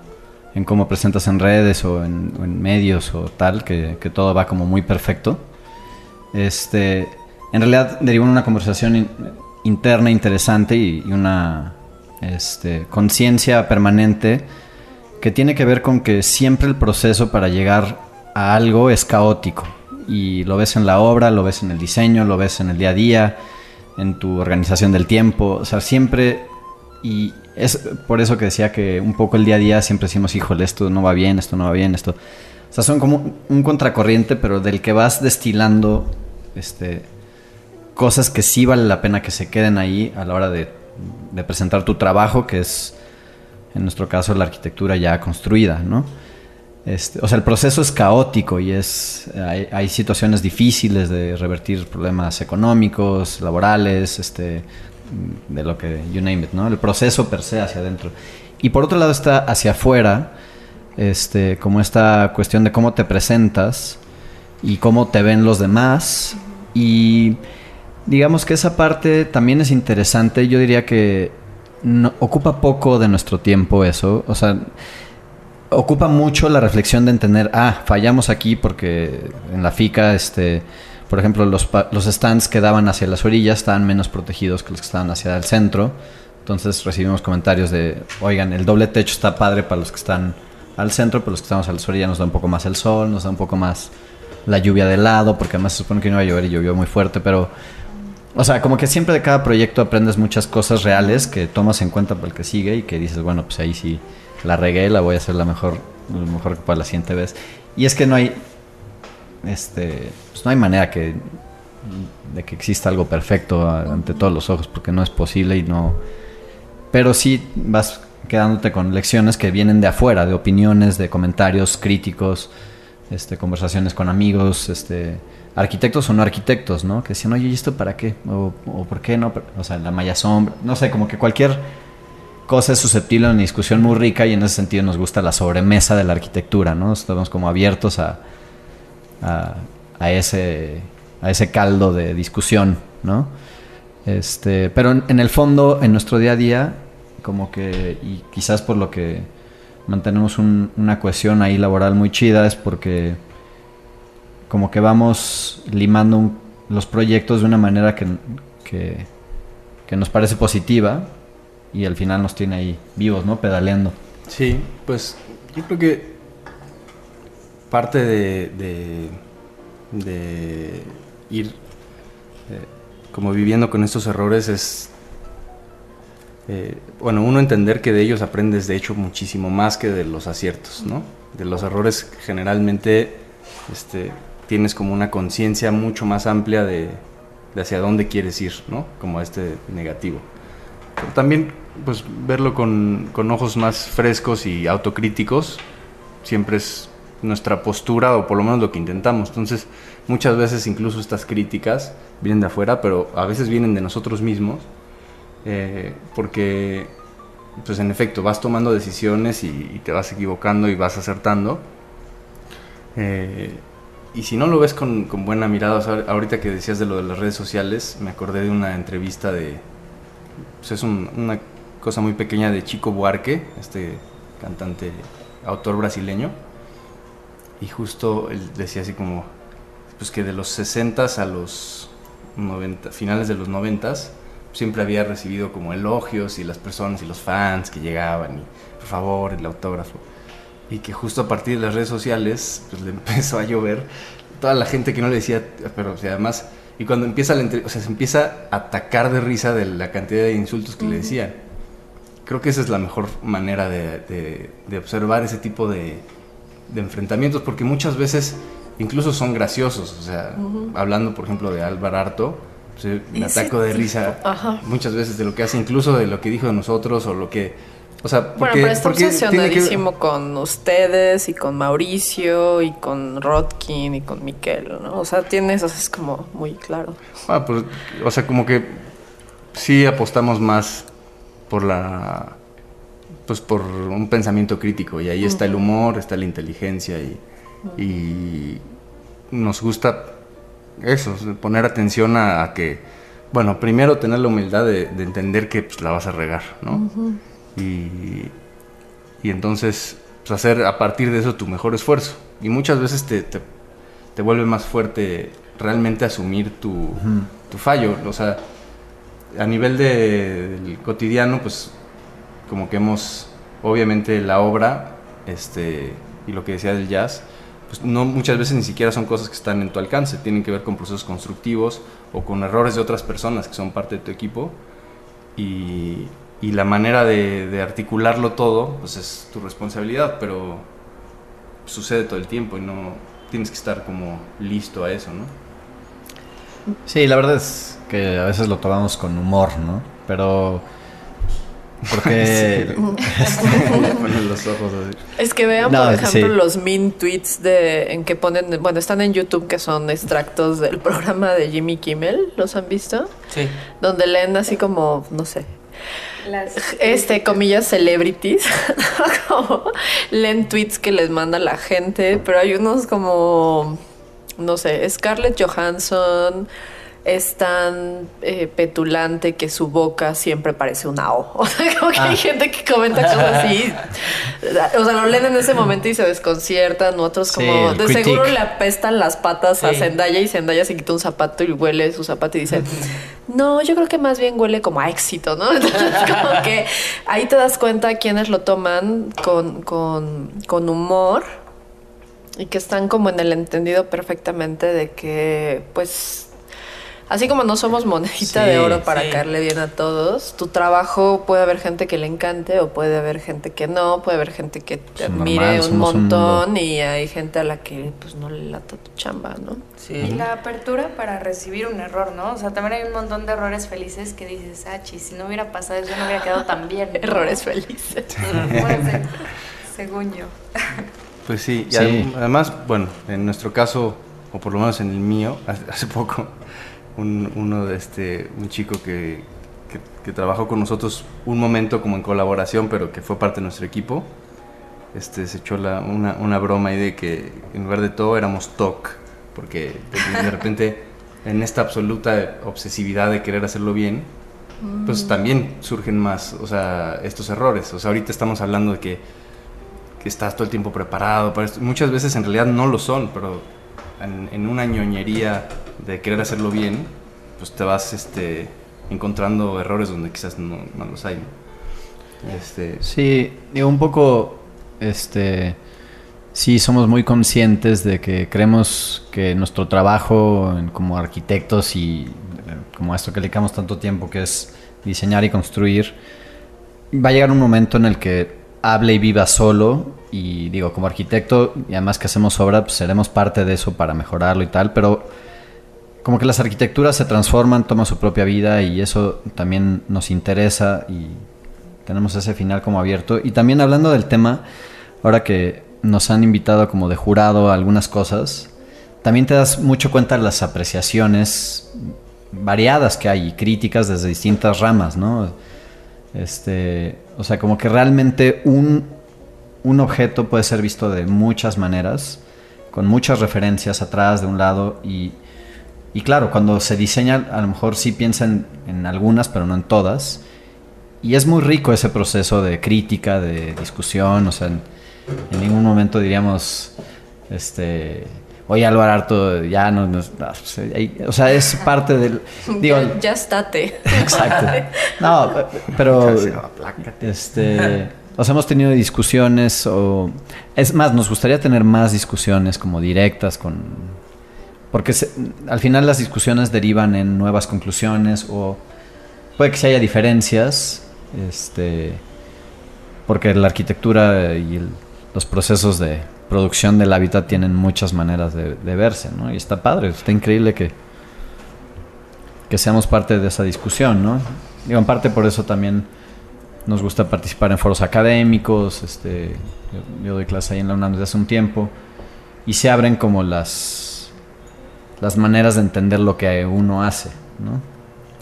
en cómo presentas en redes o en, o en medios o tal, que, que todo va como muy perfecto. Este, en realidad derivó en una conversación in- interna interesante y, y una este, conciencia permanente que tiene que ver con que siempre el proceso para llegar a algo es caótico. Y lo ves en la obra, lo ves en el diseño, lo ves en el día a día, en tu organización del tiempo. O sea, siempre... Y es por eso que decía que un poco el día a día siempre decimos, híjole, esto no va bien, esto no va bien, esto... O sea, son como un contracorriente, pero del que vas destilando este, cosas que sí vale la pena que se queden ahí a la hora de, presentar tu trabajo, que es, en nuestro caso, la arquitectura ya construida, ¿no? Este, o sea, el proceso es caótico y es hay, hay situaciones difíciles de revertir problemas económicos, laborales, este, de lo que you name it, ¿no? El proceso per se hacia adentro. Y por otro lado está hacia afuera, este, como esta cuestión de cómo te presentas y cómo te ven los demás digamos que esa parte también es interesante. Yo diría que ocupa poco de nuestro tiempo eso. O sea, ocupa mucho la reflexión de entender, ah, fallamos aquí porque en la FICA, este, por ejemplo, los, los stands que daban hacia las orillas estaban menos protegidos que los que estaban hacia el centro. Entonces recibimos comentarios de, oigan, el doble techo está padre para los que están al centro, pero los que estamos a las orillas nos da un poco más el sol, nos da un poco más la lluvia de lado, porque además se supone que no iba a llover y llovió muy fuerte, pero... O sea, como que siempre de cada proyecto aprendes muchas cosas reales que tomas en cuenta para el que sigue y que dices, bueno, pues ahí sí la regué, la voy a hacer la mejor, lo mejor que pueda la siguiente vez. Y es que no hay, este, pues no hay manera que de que exista algo perfecto ante todos los ojos, porque no es posible y no... Pero sí vas quedándote con lecciones que vienen de afuera, de opiniones, de comentarios críticos, este, conversaciones con amigos, este, arquitectos o no arquitectos, ¿no? Que decían, oye, ¿y esto para qué? O, ¿por qué no? O sea, la malla sombra, no sé, como que cualquier cosa es susceptible a una discusión muy rica y en ese sentido nos gusta la sobremesa de la arquitectura, ¿no? Estamos como abiertos a, a, a ese, a ese caldo de discusión, ¿no? Este, pero en, el fondo, en nuestro día a día, como que, y quizás por lo que mantenemos un- una cohesión ahí laboral muy chida, es porque como que vamos limando los proyectos de una manera que, que, que nos parece positiva y al final nos tiene ahí vivos, ¿no? Pedaleando. Sí, pues yo creo que parte de, de, de ir eh, como viviendo con estos errores es, eh, bueno, uno entender que de ellos aprendes de hecho muchísimo más que de los aciertos, ¿no? De los errores generalmente este, tienes como una conciencia mucho más amplia de, de hacia dónde quieres ir, ¿no? Como este negativo. Pero también, pues, verlo con, con ojos más frescos y autocríticos siempre es nuestra postura o por lo menos lo que intentamos. Entonces, muchas veces incluso estas críticas vienen de afuera, pero a veces vienen de nosotros mismos, eh, porque, pues, en efecto, vas tomando decisiones y, y te vas equivocando y vas acertando. Eh, y si no lo ves con, con buena mirada, ahorita que decías de lo de las redes sociales, me acordé de una entrevista de, pues es un- una cosa muy pequeña de Chico Buarque, este cantante, autor brasileño, y justo él decía así como, pues que de los 60 a los 90, finales de los 90 siempre había recibido como elogios y las personas y los fans que llegaban y por favor el autógrafo y que justo a partir de las redes sociales pues le empezó a llover. Toda la gente que no le decía pero o sea, además y cuando empieza la o sea se empieza a atacar de risa de la cantidad de insultos que le decían creo que esa es la mejor manera de, de- de observar ese tipo de, de enfrentamientos porque muchas veces incluso son graciosos. O sea hablando por ejemplo de Álvaro Arto pues, me ataco de risa ajá. muchas veces de lo que hace incluso de lo que dijo de nosotros o lo que o sea Bueno, pero está porque tiene que- obsesionadísimo con ustedes y con Mauricio y con Rodkin y con Miquel, ¿no? O sea, tiene eso, es como muy claro. Ah, pues, o sea, como que sí apostamos más por la. Pues por un pensamiento crítico. Y ahí está el humor, está la inteligencia y. y nos gusta eso, poner atención a, a que. Bueno, primero tener la humildad de, de entender que pues, la vas a regar, ¿no? Y, y entonces pues, hacer a partir de eso tu mejor esfuerzo. Y muchas veces te, te, te vuelve más fuerte realmente asumir tu, tu fallo. O sea, a nivel de- del cotidiano, pues como que hemos, obviamente la obra, este, y lo que decía del jazz, pues no muchas veces ni siquiera son cosas que están en tu alcance, tienen que ver con procesos constructivos o con errores de otras personas que son parte de tu equipo y, y la manera de, de articularlo todo, pues es tu responsabilidad, pero sucede todo el tiempo y no tienes que estar como listo a eso, ¿no? Sí, la verdad es que a veces lo tomamos con humor, ¿no? Pero... Porque... Ponen los ojos así. Es que vean, No, por ejemplo, sí. los min tweets de en que ponen, bueno, están en YouTube que son extractos del programa de Jimmy Kimmel, ¿los han visto? Sí. Donde leen así como, no sé, Las- este, comillas, celebrities, como leen tweets que les manda la gente, pero hay unos como, no sé, Scarlett Johansson es tan eh, petulante que su boca siempre parece una O. O sea, como que hay gente que comenta cosas así. O sea, lo leen en ese momento y se desconciertan. Otros como, de critique. seguro le apestan las patas a. Zendaya y Zendaya se quita un zapato y huele su zapato y dice, no, yo creo que más bien huele como a éxito, ¿no? Entonces, como que ahí te das cuenta quienes lo toman con, con, con humor y que están como en el entendido perfectamente de que, pues, Así como no somos monedita Sí, de oro para sí. caerle bien a todos, tu trabajo puede haber gente que le encante o puede haber gente que no, puede haber gente que te Es admire normal, un montón y hay gente a la que pues no le lata tu chamba, ¿no? Sí. Y la apertura para recibir un error, ¿no? O sea, también hay un montón de errores felices que dices, ah, chis, si no hubiera pasado eso no hubiera quedado tan bien. ¿no?". Errores felices. Bueno, según yo. Pues sí, y Sí. adem- además, bueno, en nuestro caso, o por lo menos en el mío, hace, hace poco, un, uno de este, un chico que, que, que trabajó con nosotros un momento como en colaboración, pero que fue parte de nuestro equipo, este, se echó la- una, una broma ahí de que en lugar de todo éramos TOC, porque de, repente en esta absoluta obsesividad de querer hacerlo bien, pues también surgen más, o sea, estos errores. O sea, ahorita estamos hablando de que que estás todo el tiempo preparado para esto. Muchas veces en realidad no lo son, pero en, en una ñoñería de querer hacerlo bien, pues te vas este, encontrando errores donde quizás no, no los hay. Este, Sí, un poco, este, sí somos muy conscientes de que creemos que nuestro trabajo como arquitectos y como esto que dedicamos tanto tiempo, que es diseñar y construir, va a llegar un momento en el que hable y viva solo y digo, como arquitecto y además que hacemos obra, pues seremos parte de eso para mejorarlo y tal, pero como que las arquitecturas se transforman, toman su propia vida y eso también nos interesa y tenemos ese final como abierto. Y también hablando del tema, ahora que nos han invitado como de jurado a algunas cosas, también te das mucho cuenta de las apreciaciones variadas que hay y críticas desde distintas ramas, ¿no? Este, o sea, como que realmente un, un objeto puede ser visto de muchas maneras, con muchas referencias atrás de un lado y, y claro, cuando se diseña a lo mejor sí piensan en algunas, pero no en todas. Y es muy rico ese proceso de crítica, de discusión, o sea, en, en ningún momento diríamos, este, oye Álvaro Arto, ya no, no- no, pues, o sea, es parte del, digo, ya, ya estate. exacto, no, pero, este, o sea, hemos tenido discusiones, o, es más, nos gustaría tener más discusiones como directas con, porque se- al final las discusiones derivan en nuevas conclusiones o puede que sí haya diferencias, este, porque la arquitectura y el- los procesos de producción del hábitat tienen muchas maneras de, de verse, ¿no? Y está padre, está increíble que, que seamos parte de esa discusión, ¿no? Digo, en parte por eso también nos gusta participar en foros académicos, este, yo, yo doy clase ahí en la UNAM desde hace un tiempo, y se abren como las, las maneras de entender lo que uno hace, ¿no?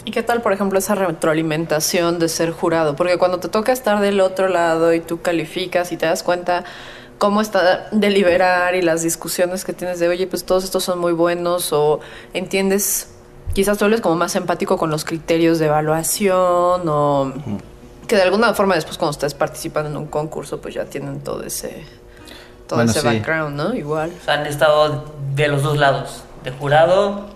¿Y qué tal, por ejemplo, esa retroalimentación de ser jurado? Porque cuando te toca estar del otro lado y tú calificas y te das cuenta cómo está deliberar y las discusiones que tienes de, oye, pues todos estos son muy buenos o entiendes, quizás tú eres como más empático con los criterios de evaluación o que de alguna forma después cuando estés participando en un concurso pues ya tienen todo ese, todo Bueno, ese sí. background, ¿no? Igual. O sea, han estado de los dos lados, de jurado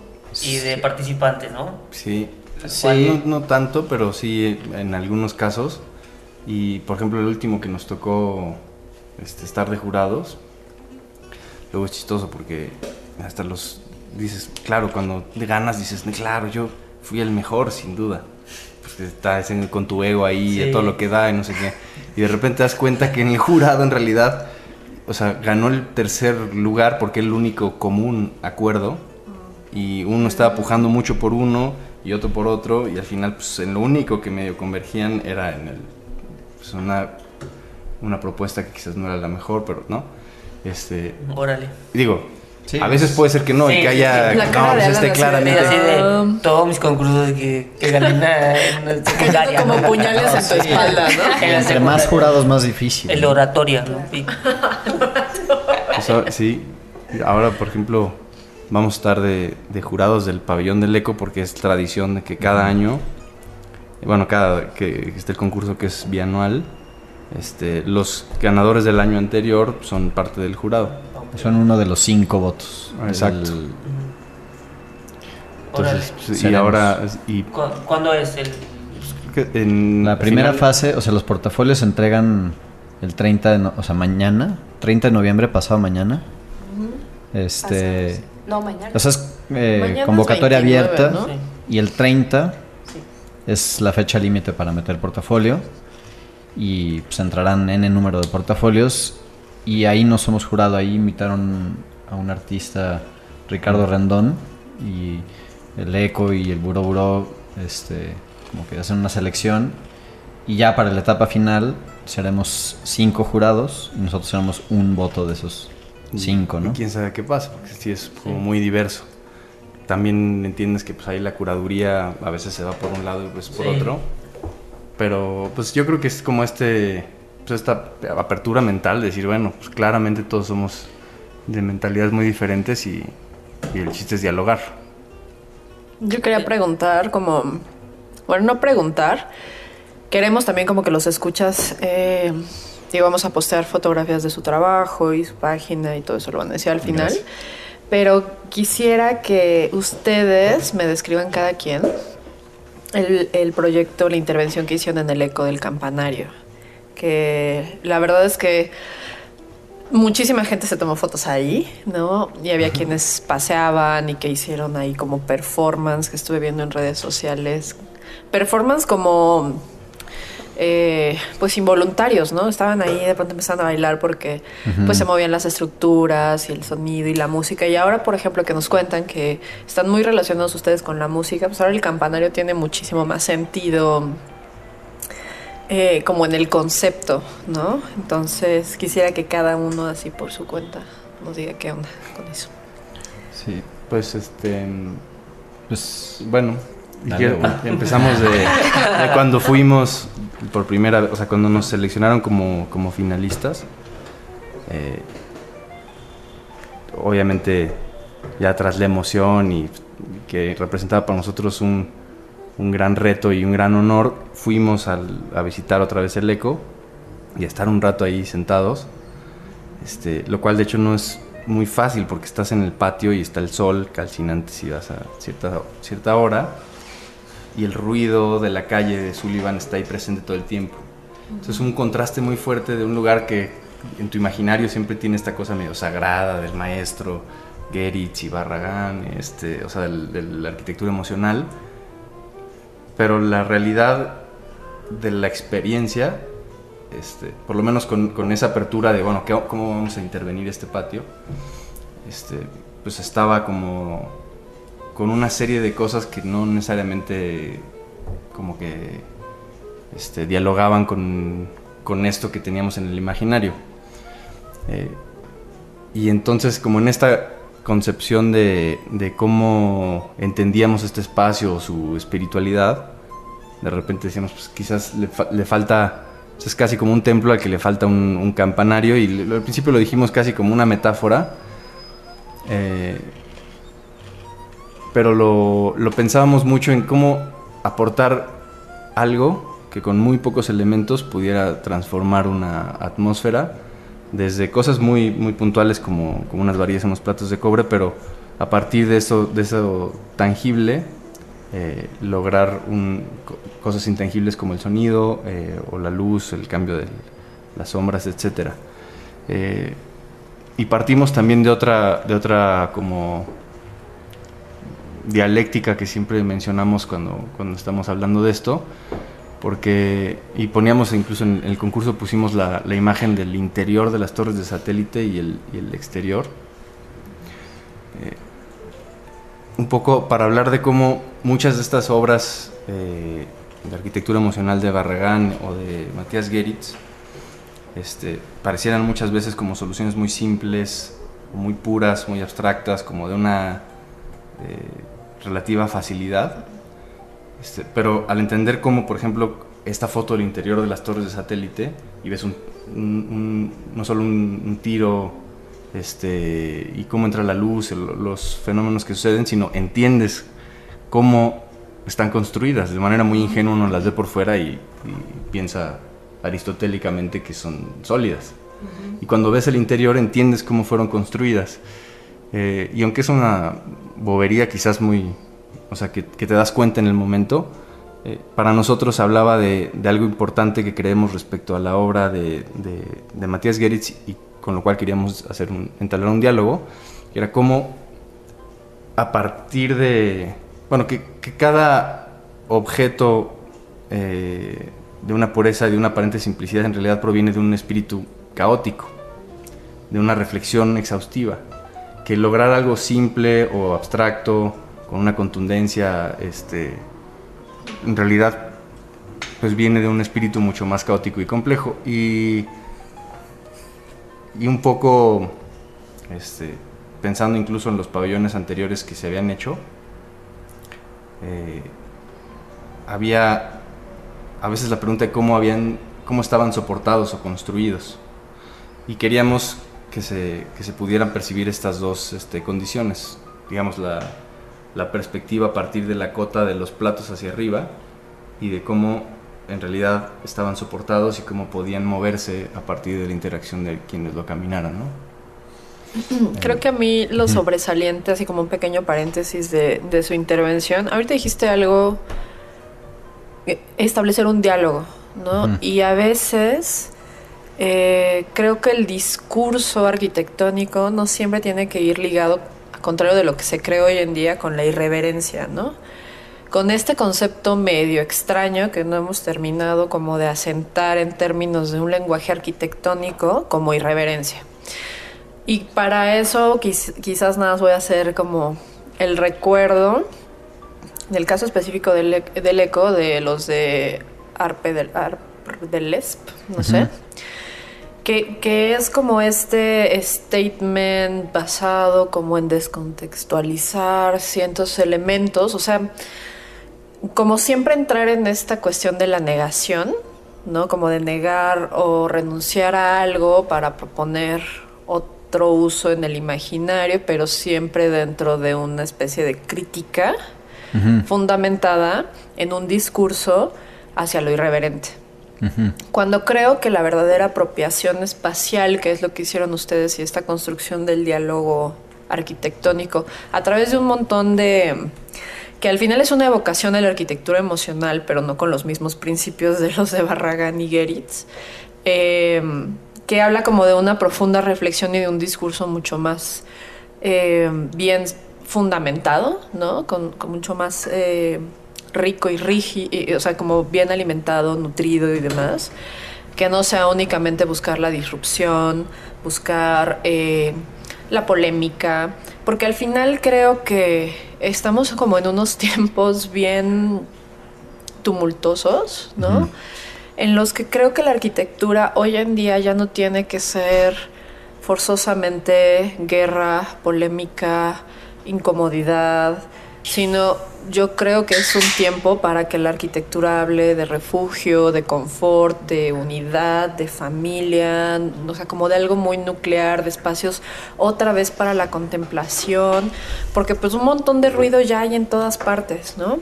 y de participante, ¿no? Sí, Sí. No, no tanto, pero sí en algunos casos. Y por ejemplo, el último que nos tocó este, estar de jurados, luego es chistoso porque hasta los dices, claro, cuando te ganas dices, claro, yo fui el mejor, sin duda. Pues estás en- con tu ego ahí, Sí. todo lo que da y no sé qué. Y de repente te das cuenta que en el jurado en realidad, o sea, ganó el tercer lugar porque es el único común acuerdo. Y uno estaba pujando mucho por uno y otro por otro y al final pues en lo único que medio convergían era en el pues, una una propuesta que quizás no era la mejor pero no este Órale. digo Sí. a veces puede ser que no y que haya sí. La no, pues, esté claramente así de todos mis concursos de que, que gané una, una secundaria. como ¿no? puñales en tu espalda, ¿no? En Entre más jurados, más difícil. El oratoria, ¿no? Sí. Pues, ahora- sí ahora por ejemplo vamos a estar de, de jurados del pabellón del eco porque es tradición de que cada año bueno cada que esté el concurso que es bianual este los ganadores del año anterior son parte del jurado Son uno de los cinco votos. Exacto. del- Órale. Entonces, pues, y ahora y ¿Cu- ¿Cuándo es el...? creo que en La primera final- fase, o sea, los portafolios se entregan el 30 de, no- o sea, mañana, 30 de noviembre, pasado mañana. Este, Pasado, sí. No, mañana. o sea, es eh, es convocatoria 29, abierta ¿no? Sí. y el 30 es la fecha límite para meter portafolio y pues entrarán en el número de portafolios y ahí no somos jurado, ahí invitaron a un artista, Ricardo Rendón, y el ECO y el Buró Buró, este, como que hacen una selección y ya para la etapa final seremos cinco jurados y nosotros seremos un voto de esos cinco, Y ¿no? quién sabe qué pasa, porque sí es como muy diverso. También entiendes que pues ahí la curaduría a veces se va por un lado y pues por Sí. otro. Pero pues yo creo que es como este pues esta apertura mental de decir, bueno, pues claramente todos somos de mentalidades muy diferentes y, y el chiste es dialogar. Yo quería preguntar como, bueno, no preguntar, queremos también como que los escuchas, eh, y vamos a postear fotografías de su trabajo y su página y todo eso lo van a decir al final, Gracias. pero quisiera que ustedes me describan cada quien el, el proyecto, la intervención que hicieron en el eco del campanario, que la verdad es que muchísima gente se tomó fotos ahí, ¿no? Y había quienes paseaban y que hicieron ahí como performance que estuve viendo en redes sociales. Performance como, eh, pues involuntarios, ¿no? Estaban ahí de pronto empezando a bailar porque pues se movían las estructuras y el sonido y la música. Y ahora, por ejemplo, que nos cuentan que están muy relacionados ustedes con la música, pues ahora el campanario tiene muchísimo más sentido eh, como en el concepto, ¿no? Entonces quisiera que cada uno así por su cuenta nos diga qué onda con eso. Sí, Pues este pues Bueno, Dale, quiero- güey. empezamos de, de cuando fuimos por primera vez, o sea, cuando nos seleccionaron como, como finalistas. Eh, obviamente, ya tras la emoción y que representaba para nosotros un, un gran reto y un gran honor, fuimos a visitar otra vez el ECO y a estar un rato ahí sentados. Este, lo cual de hecho no es muy fácil porque estás en el patio y está el sol calcinante si vas a cierta, cierta hora y el ruido de la calle de Sullivan está ahí presente todo el tiempo. Entonces es un contraste muy fuerte de un lugar que en tu imaginario siempre tiene esta cosa medio sagrada del maestro Geritz y Barragán, este, o sea, de la arquitectura emocional, pero la realidad de la experiencia este, por lo menos con, con esa apertura de, bueno, ¿qué- ¿cómo vamos a intervenir este patio? Este, pues estaba como con una serie de cosas que no necesariamente como que este, dialogaban con, con esto que teníamos en el imaginario. Eh, y entonces como en esta concepción de, de cómo entendíamos este espacio, su espiritualidad, de repente decíamos, pues quizás le, le falta, pues, es casi como un templo al que le falta un, campanario y lo- al principio lo dijimos casi como una metáfora, eh, pero lo, lo pensábamos mucho en cómo aportar algo que con muy pocos elementos pudiera transformar una atmósfera, desde cosas muy, muy puntuales como, como unas varillas unos platos de cobre, pero a partir de eso, de eso tangible, eh, lograr cosas intangibles como el sonido eh, o la luz, el cambio de las sombras, etc. y partimos también de otra, de otra como dialéctica que siempre mencionamos cuando, cuando estamos hablando de esto, porque, y poníamos incluso en el concurso pusimos la, imagen del interior de las torres de satélite y el, y el exterior. Eh, un poco para hablar de cómo muchas de estas obras eh, de arquitectura emocional de Barragán o de Matías Geritz este, parecieran muchas veces como soluciones muy simples, muy puras, muy abstractas, como de una eh, relativa facilidad. Este, pero al entender cómo, por ejemplo, esta foto del interior de las torres de satélite y ves un, un- un- no solo un, un tiro este, y cómo entra la luz, el- los fenómenos que suceden, sino entiendes cómo están construidas. De manera muy ingenua uno las ve por fuera y, y piensa aristotélicamente que son sólidas. Y cuando ves el interior entiendes cómo fueron construidas. Eh, y aunque es una bobería quizás muy, o sea, que, que te das cuenta en el momento, eh, para nosotros hablaba de, de algo importante que creemos respecto a la obra de, de, de Matías Geritz y con lo cual queríamos hacer un, entablar un diálogo, que era cómo a partir de, bueno, que, que cada objeto eh, de una pureza y de una aparente simplicidad en realidad proviene de un espíritu caótico, de una reflexión exhaustiva, que lograr algo simple o abstracto, con una contundencia, este, en realidad pues viene de un espíritu mucho más caótico y complejo y, y un poco este, pensando incluso en los pabellones anteriores que se habían hecho, eh, había a veces la pregunta de cómo, habían, cómo estaban soportados o construidos. Y queríamos que se, que se pudieran percibir estas dos este, condiciones. Digamos, la, la perspectiva a partir de la cota de los platos hacia arriba y de cómo en realidad estaban soportados y cómo podían moverse a partir de la interacción de quienes lo caminaran, ¿no? Creo que a mí lo sobresaliente, así como un pequeño paréntesis de, de su intervención, ahorita dijiste algo eh, establecer un diálogo, ¿no? Y a veces eh, creo que el discurso arquitectónico no siempre tiene que ir ligado, contrario de lo que se cree hoy en día, con la irreverencia, ¿no? Con este concepto medio extraño que no hemos terminado como de asentar en términos de un lenguaje arquitectónico como irreverencia. Y para eso quizás nada más voy a hacer como el recuerdo en el caso específico del, e, del eco, de los de Arpe del, del Lesp, no sé, que, que, es como este statement basado como en descontextualizar ciertos elementos, o sea, como siempre entrar en esta cuestión de la negación, ¿no? Como de negar o renunciar a algo para proponer otro uso en el imaginario, pero siempre dentro de una especie de crítica fundamentada en un discurso hacia lo irreverente. Cuando creo que la verdadera apropiación espacial, que es lo que hicieron ustedes y esta construcción del diálogo arquitectónico, a través de un montón de que al final es una evocación de la arquitectura emocional, pero no con los mismos principios de los de Barragán y Geritz, em, que habla como de una profunda reflexión y de un discurso mucho más em, bien fundamentado, ¿no? Con, mucho más eh, rico y rígido, o sea, como bien alimentado, nutrido y demás, que no sea únicamente buscar la disrupción, buscar eh, la polémica, porque al final creo que estamos como en unos tiempos bien tumultuosos, ¿no? En los que creo que la arquitectura hoy en día ya no tiene que ser forzosamente guerra, polémica, incomodidad, sino yo creo que es un tiempo para que la arquitectura hable de refugio, de confort, de unidad, de familia, o sea, como de algo muy nuclear, de espacios otra vez para la contemplación, porque pues un montón de ruido ya hay en todas partes, ¿no?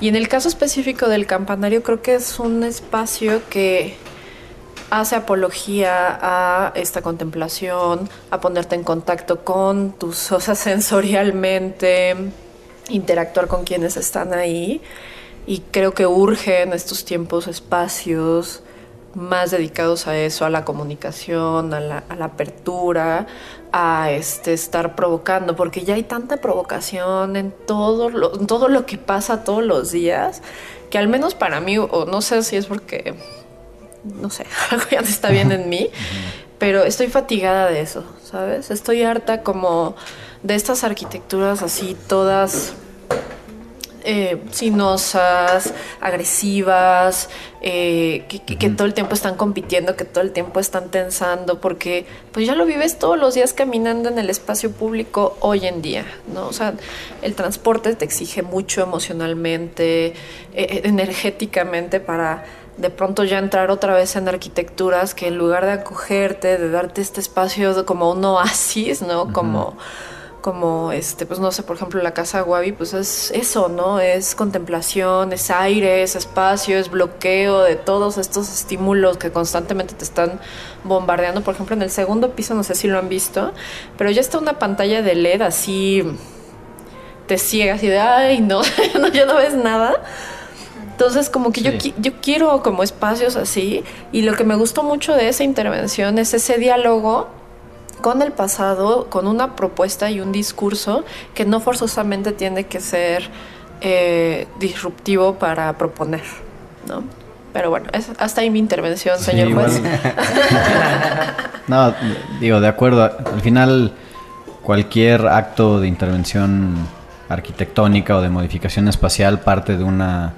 Y en el caso específico del campanario creo que es un espacio que hace apología a esta contemplación, a ponerte en contacto con tus cosas sensorialmente, interactuar con quienes están ahí. Y creo que urgen estos tiempos, espacios más dedicados a eso, a la comunicación, a la, apertura, a este, estar provocando, porque ya hay tanta provocación en todo, lo, en todo lo que pasa todos los días, que al menos para mí, o no sé si es porque no sé, algo ya no está bien en mí, pero estoy fatigada de eso, ¿sabes? Estoy harta como de estas arquitecturas así todas eh, sinosas, agresivas, eh, que, todo el tiempo están compitiendo, que todo el tiempo están tensando, porque pues ya lo vives todos los días caminando en el espacio público hoy en día, ¿no? O sea, el transporte te exige mucho emocionalmente, eh, energéticamente para de pronto ya entrar otra vez en arquitecturas que en lugar de acogerte, de darte este espacio como un oasis, ¿no? Como como este, pues no sé, por ejemplo, la casa Guavi, pues es eso, ¿no? Es contemplación, es aire, es espacio, es bloqueo de todos estos estímulos que constantemente te están bombardeando. Por ejemplo, en el segundo piso, no sé si lo han visto, pero ya está una pantalla de LED así, te ciega, así de, ay, no, ya no ves nada. Entonces, como que yo, yo quiero como espacios así. Y lo que me gustó mucho de esa intervención es ese diálogo con el pasado, con una propuesta y un discurso que no forzosamente tiene que ser eh, disruptivo para proponer, ¿no? Pero bueno, es hasta ahí mi intervención, Sí, señor juez. No, digo, de acuerdo. Al final, cualquier acto de intervención arquitectónica o de modificación espacial parte de una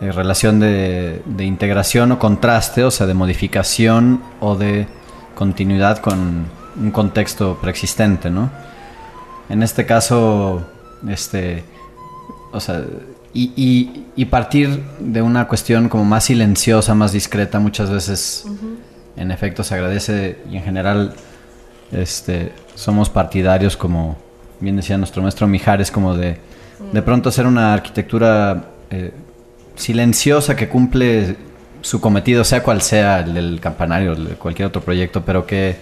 eh, relación de, de integración o contraste, o sea, de modificación o de continuidad con un contexto preexistente, ¿no? En este caso, este, o sea, y, y- y partir de una cuestión como más silenciosa, más discreta, muchas veces, en efecto, se agradece y en general, este, somos partidarios, como bien decía nuestro maestro Mijares, como de, de pronto hacer una arquitectura eh, silenciosa que cumple su cometido, sea cual sea el del campanario, el de cualquier otro proyecto, pero que,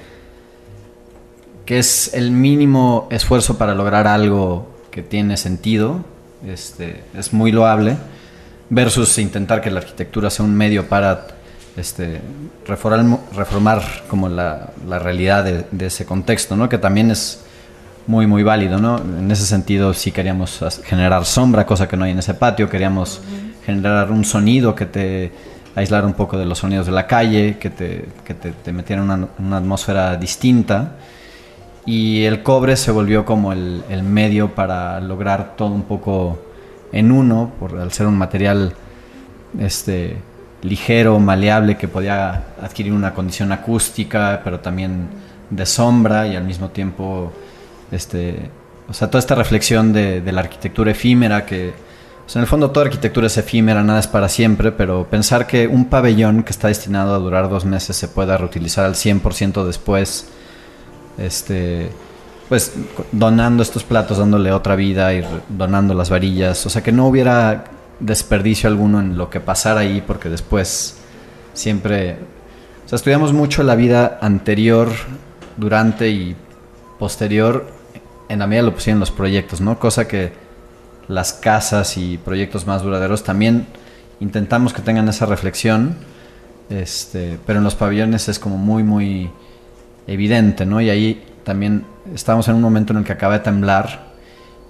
que es el mínimo esfuerzo para lograr algo que tiene sentido, este, es muy loable, versus intentar que la arquitectura sea un medio para este, reformar, reformar como la, la realidad de, de ese contexto, ¿no? que también es muy, muy válido. ¿no? En ese sentido sí queríamos generar sombra, cosa que no hay en ese patio, queríamos generar un sonido que te aislara un poco de los sonidos de la calle, que te, que te, te metiera en una, una atmósfera distinta. Y el cobre se volvió como el, el medio para lograr todo un poco en uno, por, al ser un material este, ligero, maleable, que podía adquirir una condición acústica, pero también de sombra y al mismo tiempo, este, o sea, toda esta reflexión de, de la arquitectura efímera, que o sea, en el fondo toda arquitectura es efímera, nada es para siempre, pero pensar que un pabellón que está destinado a durar dos meses se pueda reutilizar al 100% después, este, pues donando estos platos, dándole otra vida y donando las varillas, o sea, que no hubiera desperdicio alguno en lo que pasara ahí, porque después siempre, o sea, estudiamos mucho la vida anterior, durante y posterior, en la medida lo en los proyectos, ¿no? Cosa que las casas y proyectos más duraderos también intentamos que tengan esa reflexión, este, pero en los pabellones es como muy, muy evidente, ¿no? Y ahí también estábamos en un momento en el que acaba de temblar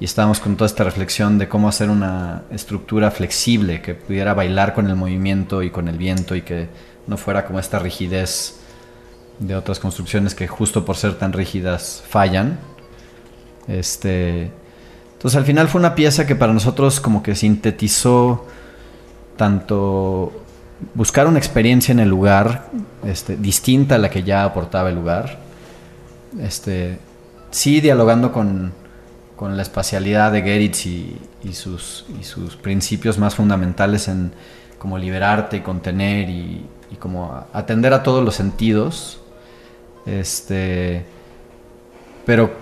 y estábamos con toda esta reflexión de cómo hacer una estructura flexible que pudiera bailar con el movimiento y con el viento y que no fuera como esta rigidez de otras construcciones que justo por ser tan rígidas fallan. Este, entonces al final fue una pieza que para nosotros como que sintetizó tanto buscar una experiencia en el lugar este, distinta a la que ya aportaba el lugar. Este, sí dialogando con, con la espacialidad de Geritz y, sus, y sus principios más fundamentales en como liberarte y contener y, y como atender a todos los sentidos. Este, pero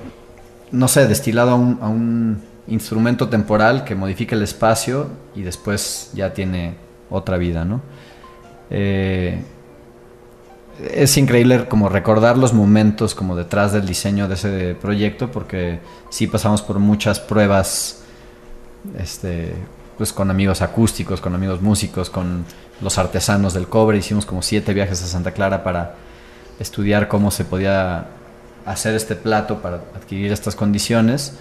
no sé, destilado a un, a un instrumento temporal que modifica el espacio y después ya tiene otra vida, ¿no? Eh, es increíble como recordar los momentos como detrás del diseño de ese proyecto porque sí pasamos por muchas pruebas este pues con amigos acústicos, con amigos músicos, con los artesanos del cobre, hicimos como siete viajes a Santa Clara para estudiar cómo se podía hacer este plato para adquirir estas condiciones.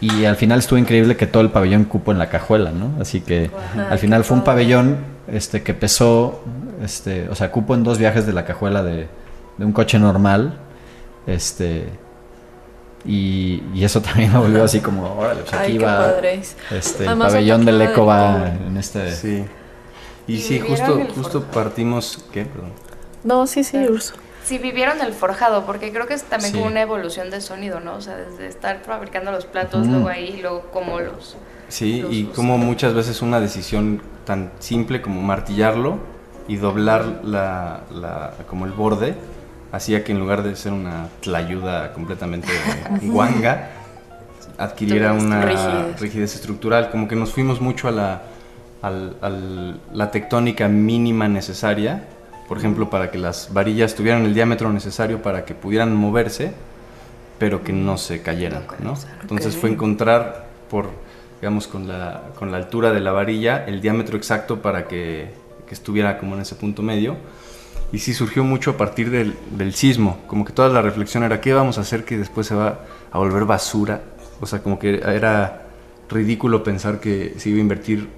Y al final estuvo increíble que todo el pabellón cupo en la cajuela, ¿no? Así que al final fue un pabellón este, que pesó, este, o sea, cupo en dos viajes de la cajuela de, de un coche normal, este, y, y eso también lo volvió así como, órale, pues aquí Ay, va, este, el pabellón del eco va en este... Sí. Y ¿Y sí, justo, justo partimos. ¿Qué? Perdón. No, sí, sí, Urso. Si vivieron el forjado, porque creo que es también Sí. como una evolución de sonido, ¿no? O sea, desde estar fabricando los platos, Ujú. luego ahí, y luego como los... Sí, y como muchas veces una decisión tan simple como martillarlo y doblar la, la- como el borde hacía que en lugar de ser una tlayuda completamente guanga, adquiriera una rigidez. rigidez. estructural. Como que nos fuimos mucho a la, al- al- la tectónica mínima necesaria, por ejemplo, para que las varillas tuvieran el diámetro necesario para que pudieran moverse, pero que no se cayeran, No. Entonces fue encontrar por, digamos, con la, con la altura de la varilla, el diámetro exacto para que, que estuviera como en ese punto medio. Y sí surgió mucho a partir del, del sismo, como que toda la reflexión era qué vamos a hacer que después se va a volver basura. O sea, como que era ridículo pensar que se iba a invertir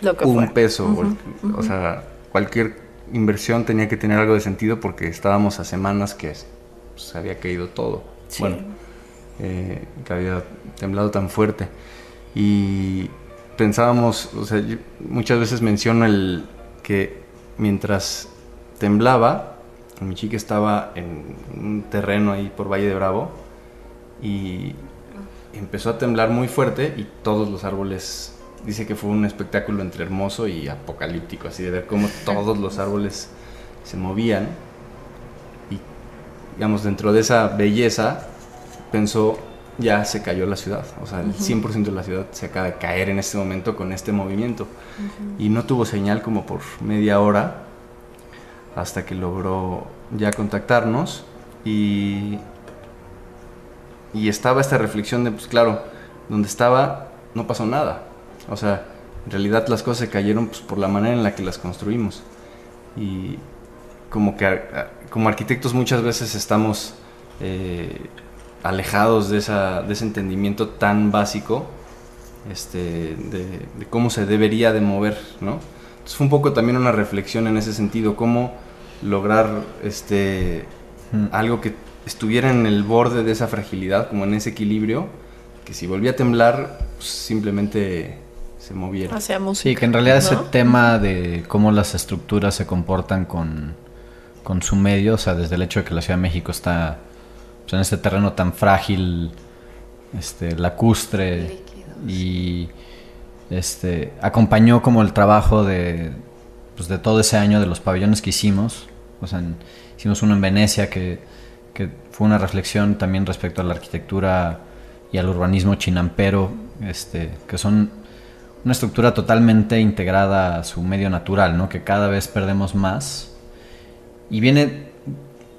Lo que un peso. o- O sea, cualquier inversión tenía que tener algo de sentido porque estábamos a semanas que pues, se había caído todo. Sí. Bueno, eh, que había temblado tan fuerte. Y pensábamos, o sea, yo muchas veces menciono el que mientras temblaba, mi chica estaba en un terreno ahí por Valle de Bravo y empezó a temblar muy fuerte y todos los árboles, dice que fue un espectáculo entre hermoso y apocalíptico, así de ver cómo todos los árboles se movían. Y digamos dentro de esa belleza pensó ya se cayó la ciudad, o sea, el 100% de la ciudad se acaba de caer en este momento con este movimiento y no tuvo señal como por media hora hasta que logró ya contactarnos y y estaba esta reflexión de, pues claro, donde estaba no pasó nada. O sea, en realidad las cosas se cayeron pues, por la manera en la que las construimos. Y como que como arquitectos muchas veces estamos eh, alejados de, esa, de ese entendimiento tan básico este, de, de cómo se debería de mover, ¿no? Entonces fue un poco también una reflexión en ese sentido, cómo lograr este, Mm. algo que estuviera en el borde de esa fragilidad, como en ese equilibrio, que si volvía a temblar, pues, simplemente se moviera. Hacia música. Sí, que en realidad ese ¿no? tema de cómo las estructuras se comportan con, con su medio, o sea, desde el hecho de que la Ciudad de México está pues, en este terreno tan frágil, este, lacustre, y este, acompañó como el trabajo de, pues, de todo ese año de los pabellones que hicimos. O sea, en- hicimos uno en Venecia que, que fue una reflexión también respecto a la arquitectura y al urbanismo chinampero, este, que son una estructura totalmente integrada a su medio natural, ¿no? Que cada vez perdemos más. Y viene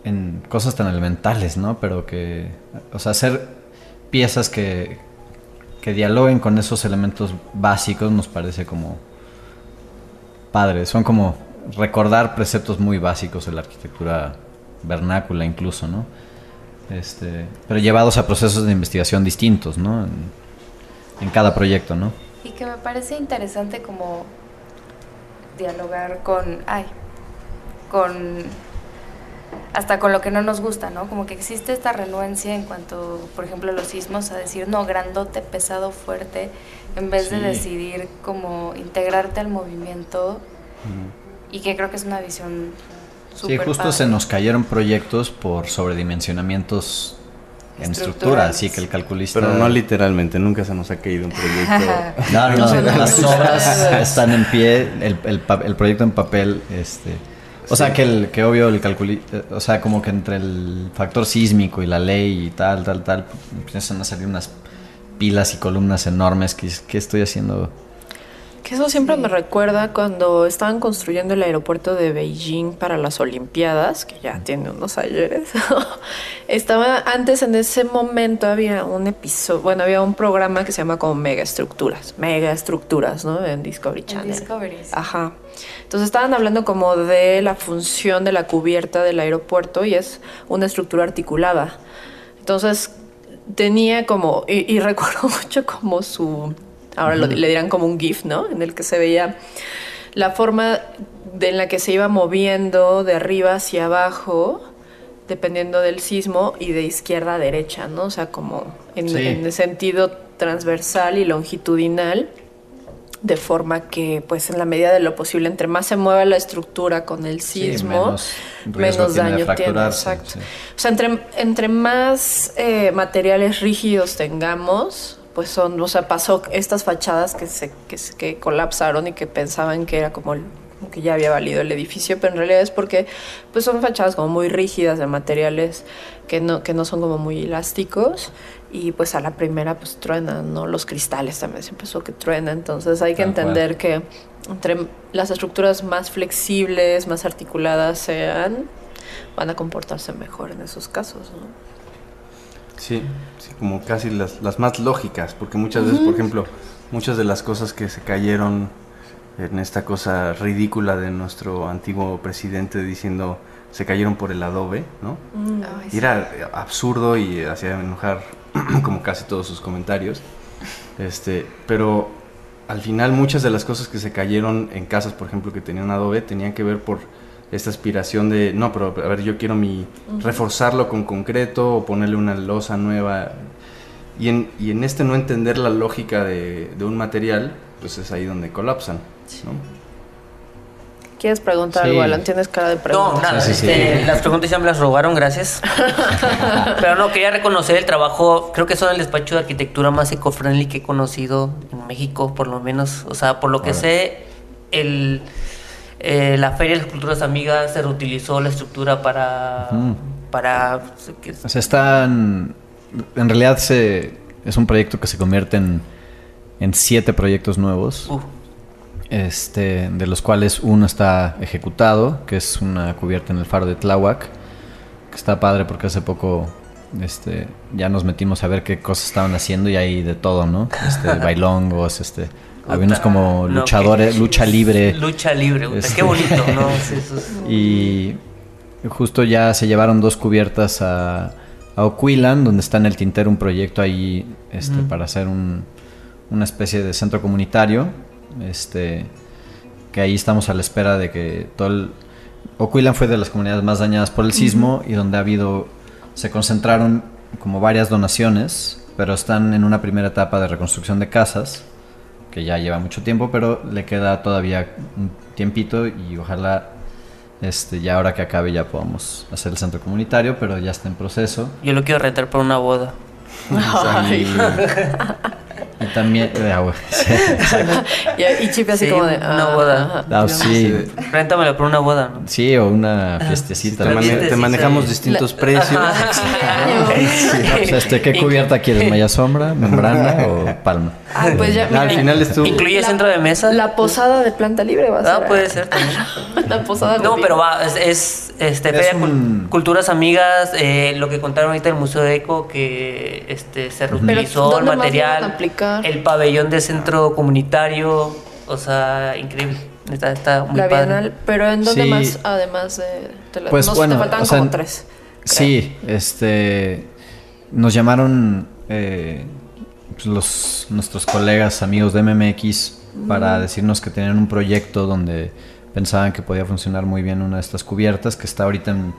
en cosas tan elementales, ¿no? Pero que, o sea, hacer piezas que, que dialoguen con esos elementos básicos nos parece como padre. Son como recordar preceptos muy básicos de la arquitectura vernácula incluso, ¿no? Este, pero llevados a procesos de investigación distintos, ¿no? En, en cada proyecto, ¿no? Y que me parece interesante como dialogar con, ay, con, hasta con lo que no nos gusta, ¿no? Como que existe esta renuencia en cuanto, por ejemplo, a los sismos, a decir, no, grandote, pesado, fuerte, en vez de Sí. decidir como integrarte al movimiento y que creo que es una visión Sí, súper justo padre. se nos cayeron proyectos por sobredimensionamientos en estructura, así que el calculista... Pero no literalmente, nunca se nos ha caído un proyecto. No, no, no, No, no, las obras están en pie, el, el proyecto en papel, este... O sea, que, el, que obvio el calculista, o sea, como que entre el factor sísmico y la ley y tal, tal, tal, empiezan a salir unas pilas y columnas enormes que dices, ¿qué estoy haciendo? Que eso siempre me recuerda cuando estaban construyendo el aeropuerto de Beijing para las Olimpiadas, que ya tiene unos ayeres. Estaba antes en ese momento había un episodio, bueno, había un programa que se llama como Mega Estructuras, Mega Estructuras, ¿no? En Discovery En Channel. Discovery, sí. Ajá. Entonces estaban hablando como de la función de la cubierta del aeropuerto y es una estructura articulada. Entonces tenía como, y, y recuerdo mucho como su, ahora lo- le dirán como un GIF, ¿no? En el que se veía la forma de, en la que se iba moviendo de arriba hacia abajo, dependiendo del sismo, y de izquierda a derecha, ¿no? O sea, como en, Sí. en el sentido transversal y longitudinal de forma que, pues, en la medida de lo posible, entre más se mueva la estructura con el Sí, sismo, menos tiene daño tiene. fracturarse, Exacto. sí. O sea, entre, entre más eh, materiales rígidos tengamos, pues son, o sea, pasó estas fachadas que se, que, que colapsaron y que pensaban que era como, el- que ya había valido el edificio, pero en realidad es porque pues son fachadas como muy rígidas de materiales que no, que no son como muy elásticos y pues a la primera pues truenan, ¿no? Los cristales también se empezó que truena, entonces hay que entender que entre las estructuras más flexibles, más articuladas sean, van a comportarse mejor en esos casos, ¿no? Sí, sí, como casi las, las más lógicas, porque muchas veces, por ejemplo, muchas de las cosas que se cayeron en esta cosa ridícula de nuestro antiguo presidente diciendo se cayeron por el adobe, ¿no? Ay, Y sí. era absurdo y hacía enojar como casi todos sus comentarios. Este, pero al final muchas de las cosas que se cayeron en casas, por ejemplo, que tenían adobe, tenían que ver por esta aspiración de, no, pero a ver, yo quiero mi reforzarlo con concreto o ponerle una losa nueva. Y en, y en este no entender la lógica de, de un material, pues es ahí donde colapsan. ¿no? ¿Quieres preguntar Sí. algo, Alan? Tienes cara de No, pregunta. nada, Sí, sí, sí. este, las preguntas ya me las robaron, gracias. Pero no, quería reconocer el trabajo, creo que son el despacho de arquitectura más eco-friendly que he conocido en México, por lo menos. O sea, por lo que sé, el, eh, la Feria de las Culturas Amigas se reutilizó la estructura para... Ujú. para O sea, están. En realidad se, es un proyecto que se convierte en, en siete proyectos nuevos, uh, este, de los cuales uno está ejecutado, que es una cubierta en el faro de Tláhuac, que está padre porque hace poco este, ya nos metimos a ver qué cosas estaban haciendo y hay de todo, ¿no? Este, bailongos, este, había unos como luchadores, lucha libre. Lucha libre, puta, Este- qué bonito, ¿no? Sí, eso es- Y justo ya se llevaron dos cubiertas a, a Oquilan, donde está en el tintero un proyecto ahí este, para hacer un- una especie de centro comunitario. Este, que ahí estamos a la espera de que todo el... Oquilan fue de las comunidades más dañadas por el sismo y donde ha habido... Se concentraron como varias donaciones, pero están en una primera etapa de reconstrucción de casas, que ya lleva mucho tiempo, pero le queda todavía un tiempito y ojalá este, ya ahora que acabe ya podamos hacer el centro comunitario, pero ya está en proceso. Yo lo quiero rentar por una boda. Ay. Y, también... ah, bueno, sí. Y, y Chip así Sí, como de. una ah, boda. ajá. Ah, sí, Réntamela por una boda, ¿no? sí, o una fiestecita. Te, mane- manejamos distintos La- precios. Ajá. Pues, este, ¿Qué cubierta quieres? ¿Malla sombra, membrana o palma? Ah, pues ya. Ah, al final estuvo... ¿Incluye La- centro de mesa? La posada de planta libre va a ser. Ah, puede ser también. La posada No, pero va, es, es, este, Es Feria Cul- un- Culturas Amigas, eh, lo que contaron ahorita del Museo de Eco, que este, se reutilizó el ¿dónde más material, el pabellón de centro comunitario, o sea, increíble. Está, está muy La padre. Bienal. Pero ¿en dónde Sí. más, además de, de la- Pues no, bueno, te faltaban o sea, como tres. creo. Sí, este, nos llamaron eh, pues, los, nuestros colegas, amigos de MMX, para decirnos que tenían un proyecto donde pensaban que podía funcionar muy bien una de estas cubiertas, que está ahorita en-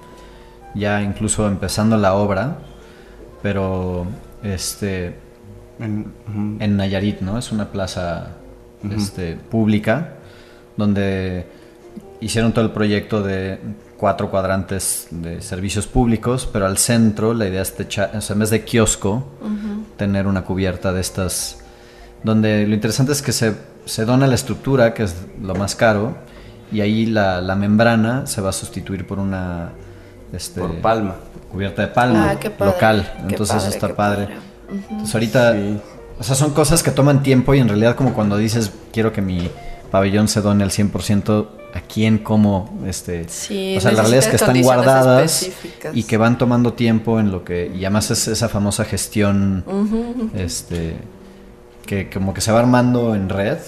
ya incluso empezando la obra, pero este, En- en Nayarit, ¿no? Es una plaza este, pública donde hicieron todo el proyecto de cuatro cuadrantes de servicios públicos, pero al centro la idea es techa- o sea, en vez de kiosco, tener una cubierta de estas, donde lo interesante es que se, se dona la estructura, que es lo más caro, y ahí la, la membrana se va a sustituir por una este, Por palma. cubierta de palma Ah, qué padre, local. qué Entonces padre, está qué padre. padre. Entonces ahorita, Sí. o sea, son cosas que toman tiempo y en realidad como cuando dices quiero que mi pabellón se done al 100%, ¿a quién, cómo? Este, Sí, o sea, la realidad es que están guardadas y que van tomando tiempo en lo que, y además es esa famosa gestión, este, que como que se va armando en red.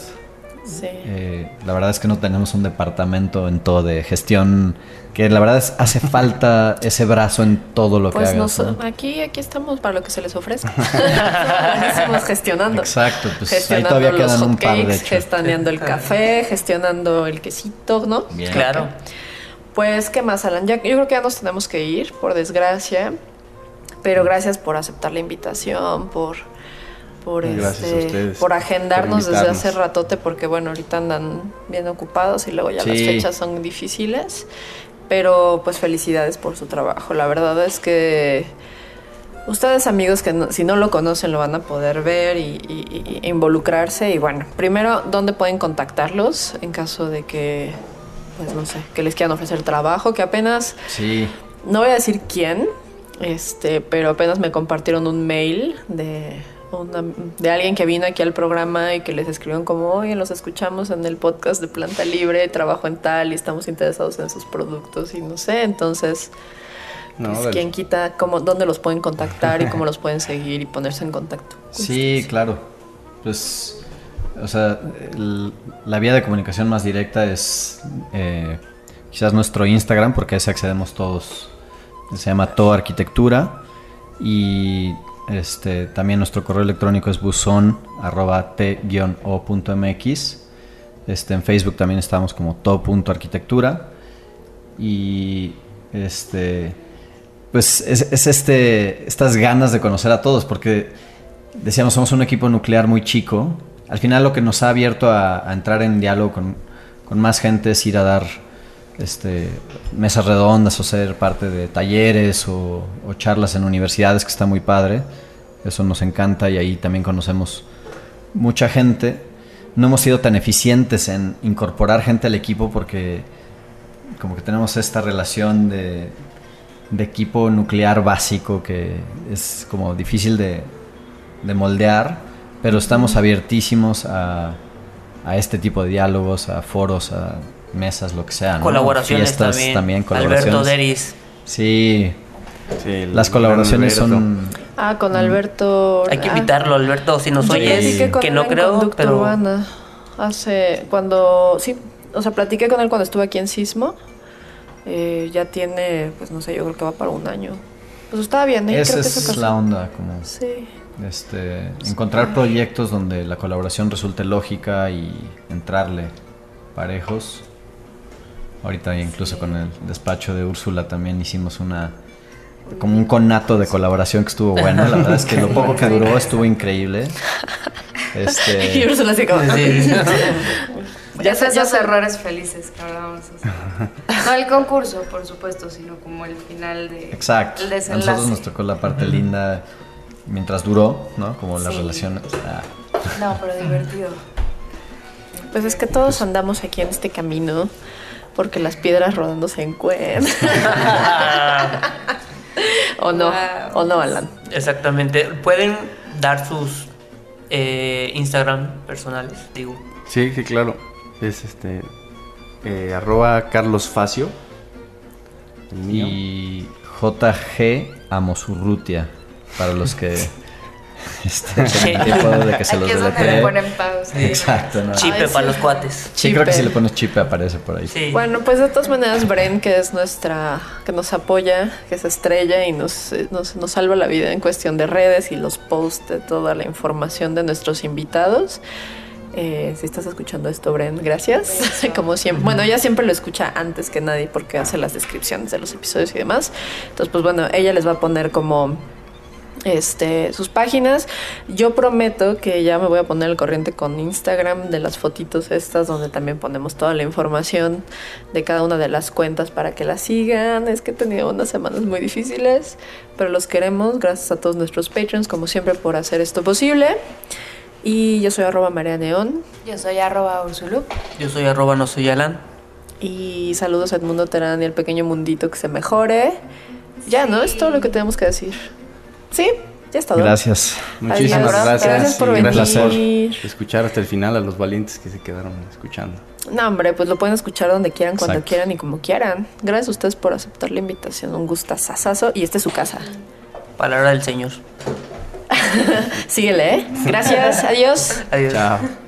Sí. Eh, la verdad es que no tenemos un departamento en todo de gestión, que la verdad es hace falta ese brazo en todo lo Pues que hagas. nos- ¿no? aquí, aquí estamos para lo que se les ofrezca. Buenísimos gestionando. Exacto, pues ahí gestionando todavía los quedan un par de hotcakes, hecho. gestionando el café, gestionando el quesito, ¿no? Bien. Claro. Pues, ¿qué más, Alan? Ya, yo creo que ya nos tenemos que ir, por desgracia. Pero gracias por aceptar la invitación, por, por, este, por agendarnos por desde hace ratote, porque bueno, ahorita andan bien ocupados y luego ya las fechas son difíciles. Pero pues felicidades por su trabajo. La verdad es que ustedes amigos que no- si no lo conocen lo van a poder ver y, y- y involucrarse. Y bueno, primero, ¿dónde pueden contactarlos en caso de que, pues no sé, que les quieran ofrecer trabajo? Que apenas, Sí, no voy a decir quién, este, pero apenas me compartieron un mail de, de alguien que vino aquí al programa y que les escribieron como, oye, los escuchamos en el podcast de Planta Libre, trabajo en tal y estamos interesados en sus productos y no sé, entonces, No, pues, del- quién quita, cómo, dónde los pueden contactar y cómo los pueden seguir y ponerse en contacto. con sí, claro. Pues o sea, el- la vía de comunicación más directa es eh, quizás nuestro Instagram, porque a ese accedemos todos. Se llama To Arquitectura. Y este, también nuestro correo electrónico es buzón arroba t-o.mx. Este, en Facebook también estamos como to.arquitectura. Y este, pues es, es este, estas ganas de conocer a todos, porque decíamos, somos un equipo nuclear muy chico. Al final lo que nos ha abierto a, a entrar en diálogo con, con más gente es ir a dar este, mesas redondas o ser parte de talleres o, charlas en universidades, que está muy padre. Eso nos encanta y ahí también conocemos mucha gente. No hemos sido tan eficientes en incorporar gente al equipo porque como que tenemos esta relación de, equipo nuclear básico que es como difícil de, de moldear, pero estamos abiertísimos a, a este tipo de diálogos, a foros, a mesas, lo que sea. ¿no? Colaboraciones Fiestas también. Alberto colaboraciones. Deris. Sí, Sí, las colaboraciones Alberto. son... Ah, con Alberto. Hay que ah, invitarlo, Alberto, si nos oyes, con que no creo, pero Urbana hace cuando sí, o sea, platiqué con él cuando estuve aquí en Sismo. Eh, ya tiene, pues no sé, yo creo que va para un año. Pues estaba bien, ¿eh? Esa creo que se es la onda, como Sí. este, encontrar proyectos donde la colaboración resulte lógica y entrarle parejos. Ahorita incluso con el despacho de Úrsula también hicimos una como un conato de colaboración que estuvo bueno. La verdad es que lo poco que duró estuvo increíble. Y Este, Úrsula así como. Sí. Ya sé- esos ya errores felices que hablábamos. No el concurso, por supuesto, sino como el final de. exacto. El A nosotros nos tocó la parte linda mientras duró, ¿no? Como las Sí. relaciones. ah, No, pero divertido. Pues es que todos andamos aquí en este camino porque las piedras rodando se encuentran. o no, Wow. o no, Alan. Exactamente. Pueden dar sus eh, Instagram personales, digo. Sí, sí, claro. Es este. eh, arroba Carlos Facio. Mío. Y JG Amosurrutia, para los que este, tiempo de que se los Aquí es donde le ponen pausa. Exacto, ¿no? Chipe Ay, para sí. los cuates. Sí, creo que si Chipe. le pones chipe aparece por ahí. Sí. Bueno, pues de todas maneras, Bren, que es nuestra, que nos apoya, que es estrella y nos, eh, nos, nos salva la vida en cuestión de redes y los posts de toda la información de nuestros invitados. Eh, si estás escuchando esto, Bren, gracias. Como siempre. Bueno, ella siempre lo escucha antes que nadie porque hace las descripciones de los episodios y demás. Entonces, pues bueno, ella les va a poner como este, sus páginas. Yo prometo que ya me voy a poner al corriente con Instagram de las fotitos estas donde también ponemos toda la información de cada una de las cuentas para que las sigan. Es que he tenido unas semanas muy difíciles, pero los queremos. Gracias a todos nuestros patrons, como siempre, por hacer esto posible. Y yo soy arroba María Neón. Yo soy arroba Ursulu. Yo soy arroba no soy Alan. Y saludos a Edmundo Terán y al pequeño mundito que se mejore. Ya, ¿no? Es todo lo que tenemos que decir. Sí, ya está. Gracias. Muchísimas Adiós. gracias. Gracias por gracias venir. por escuchar hasta el final a los valientes que se quedaron escuchando. No, hombre, pues lo pueden escuchar donde quieran, cuando Exacto. quieran y como quieran. Gracias a ustedes por aceptar la invitación. Un gustazazazo. Y esta es su casa. Palabra del Señor. Síguele, ¿eh? Gracias. Adiós. Adiós. Chao.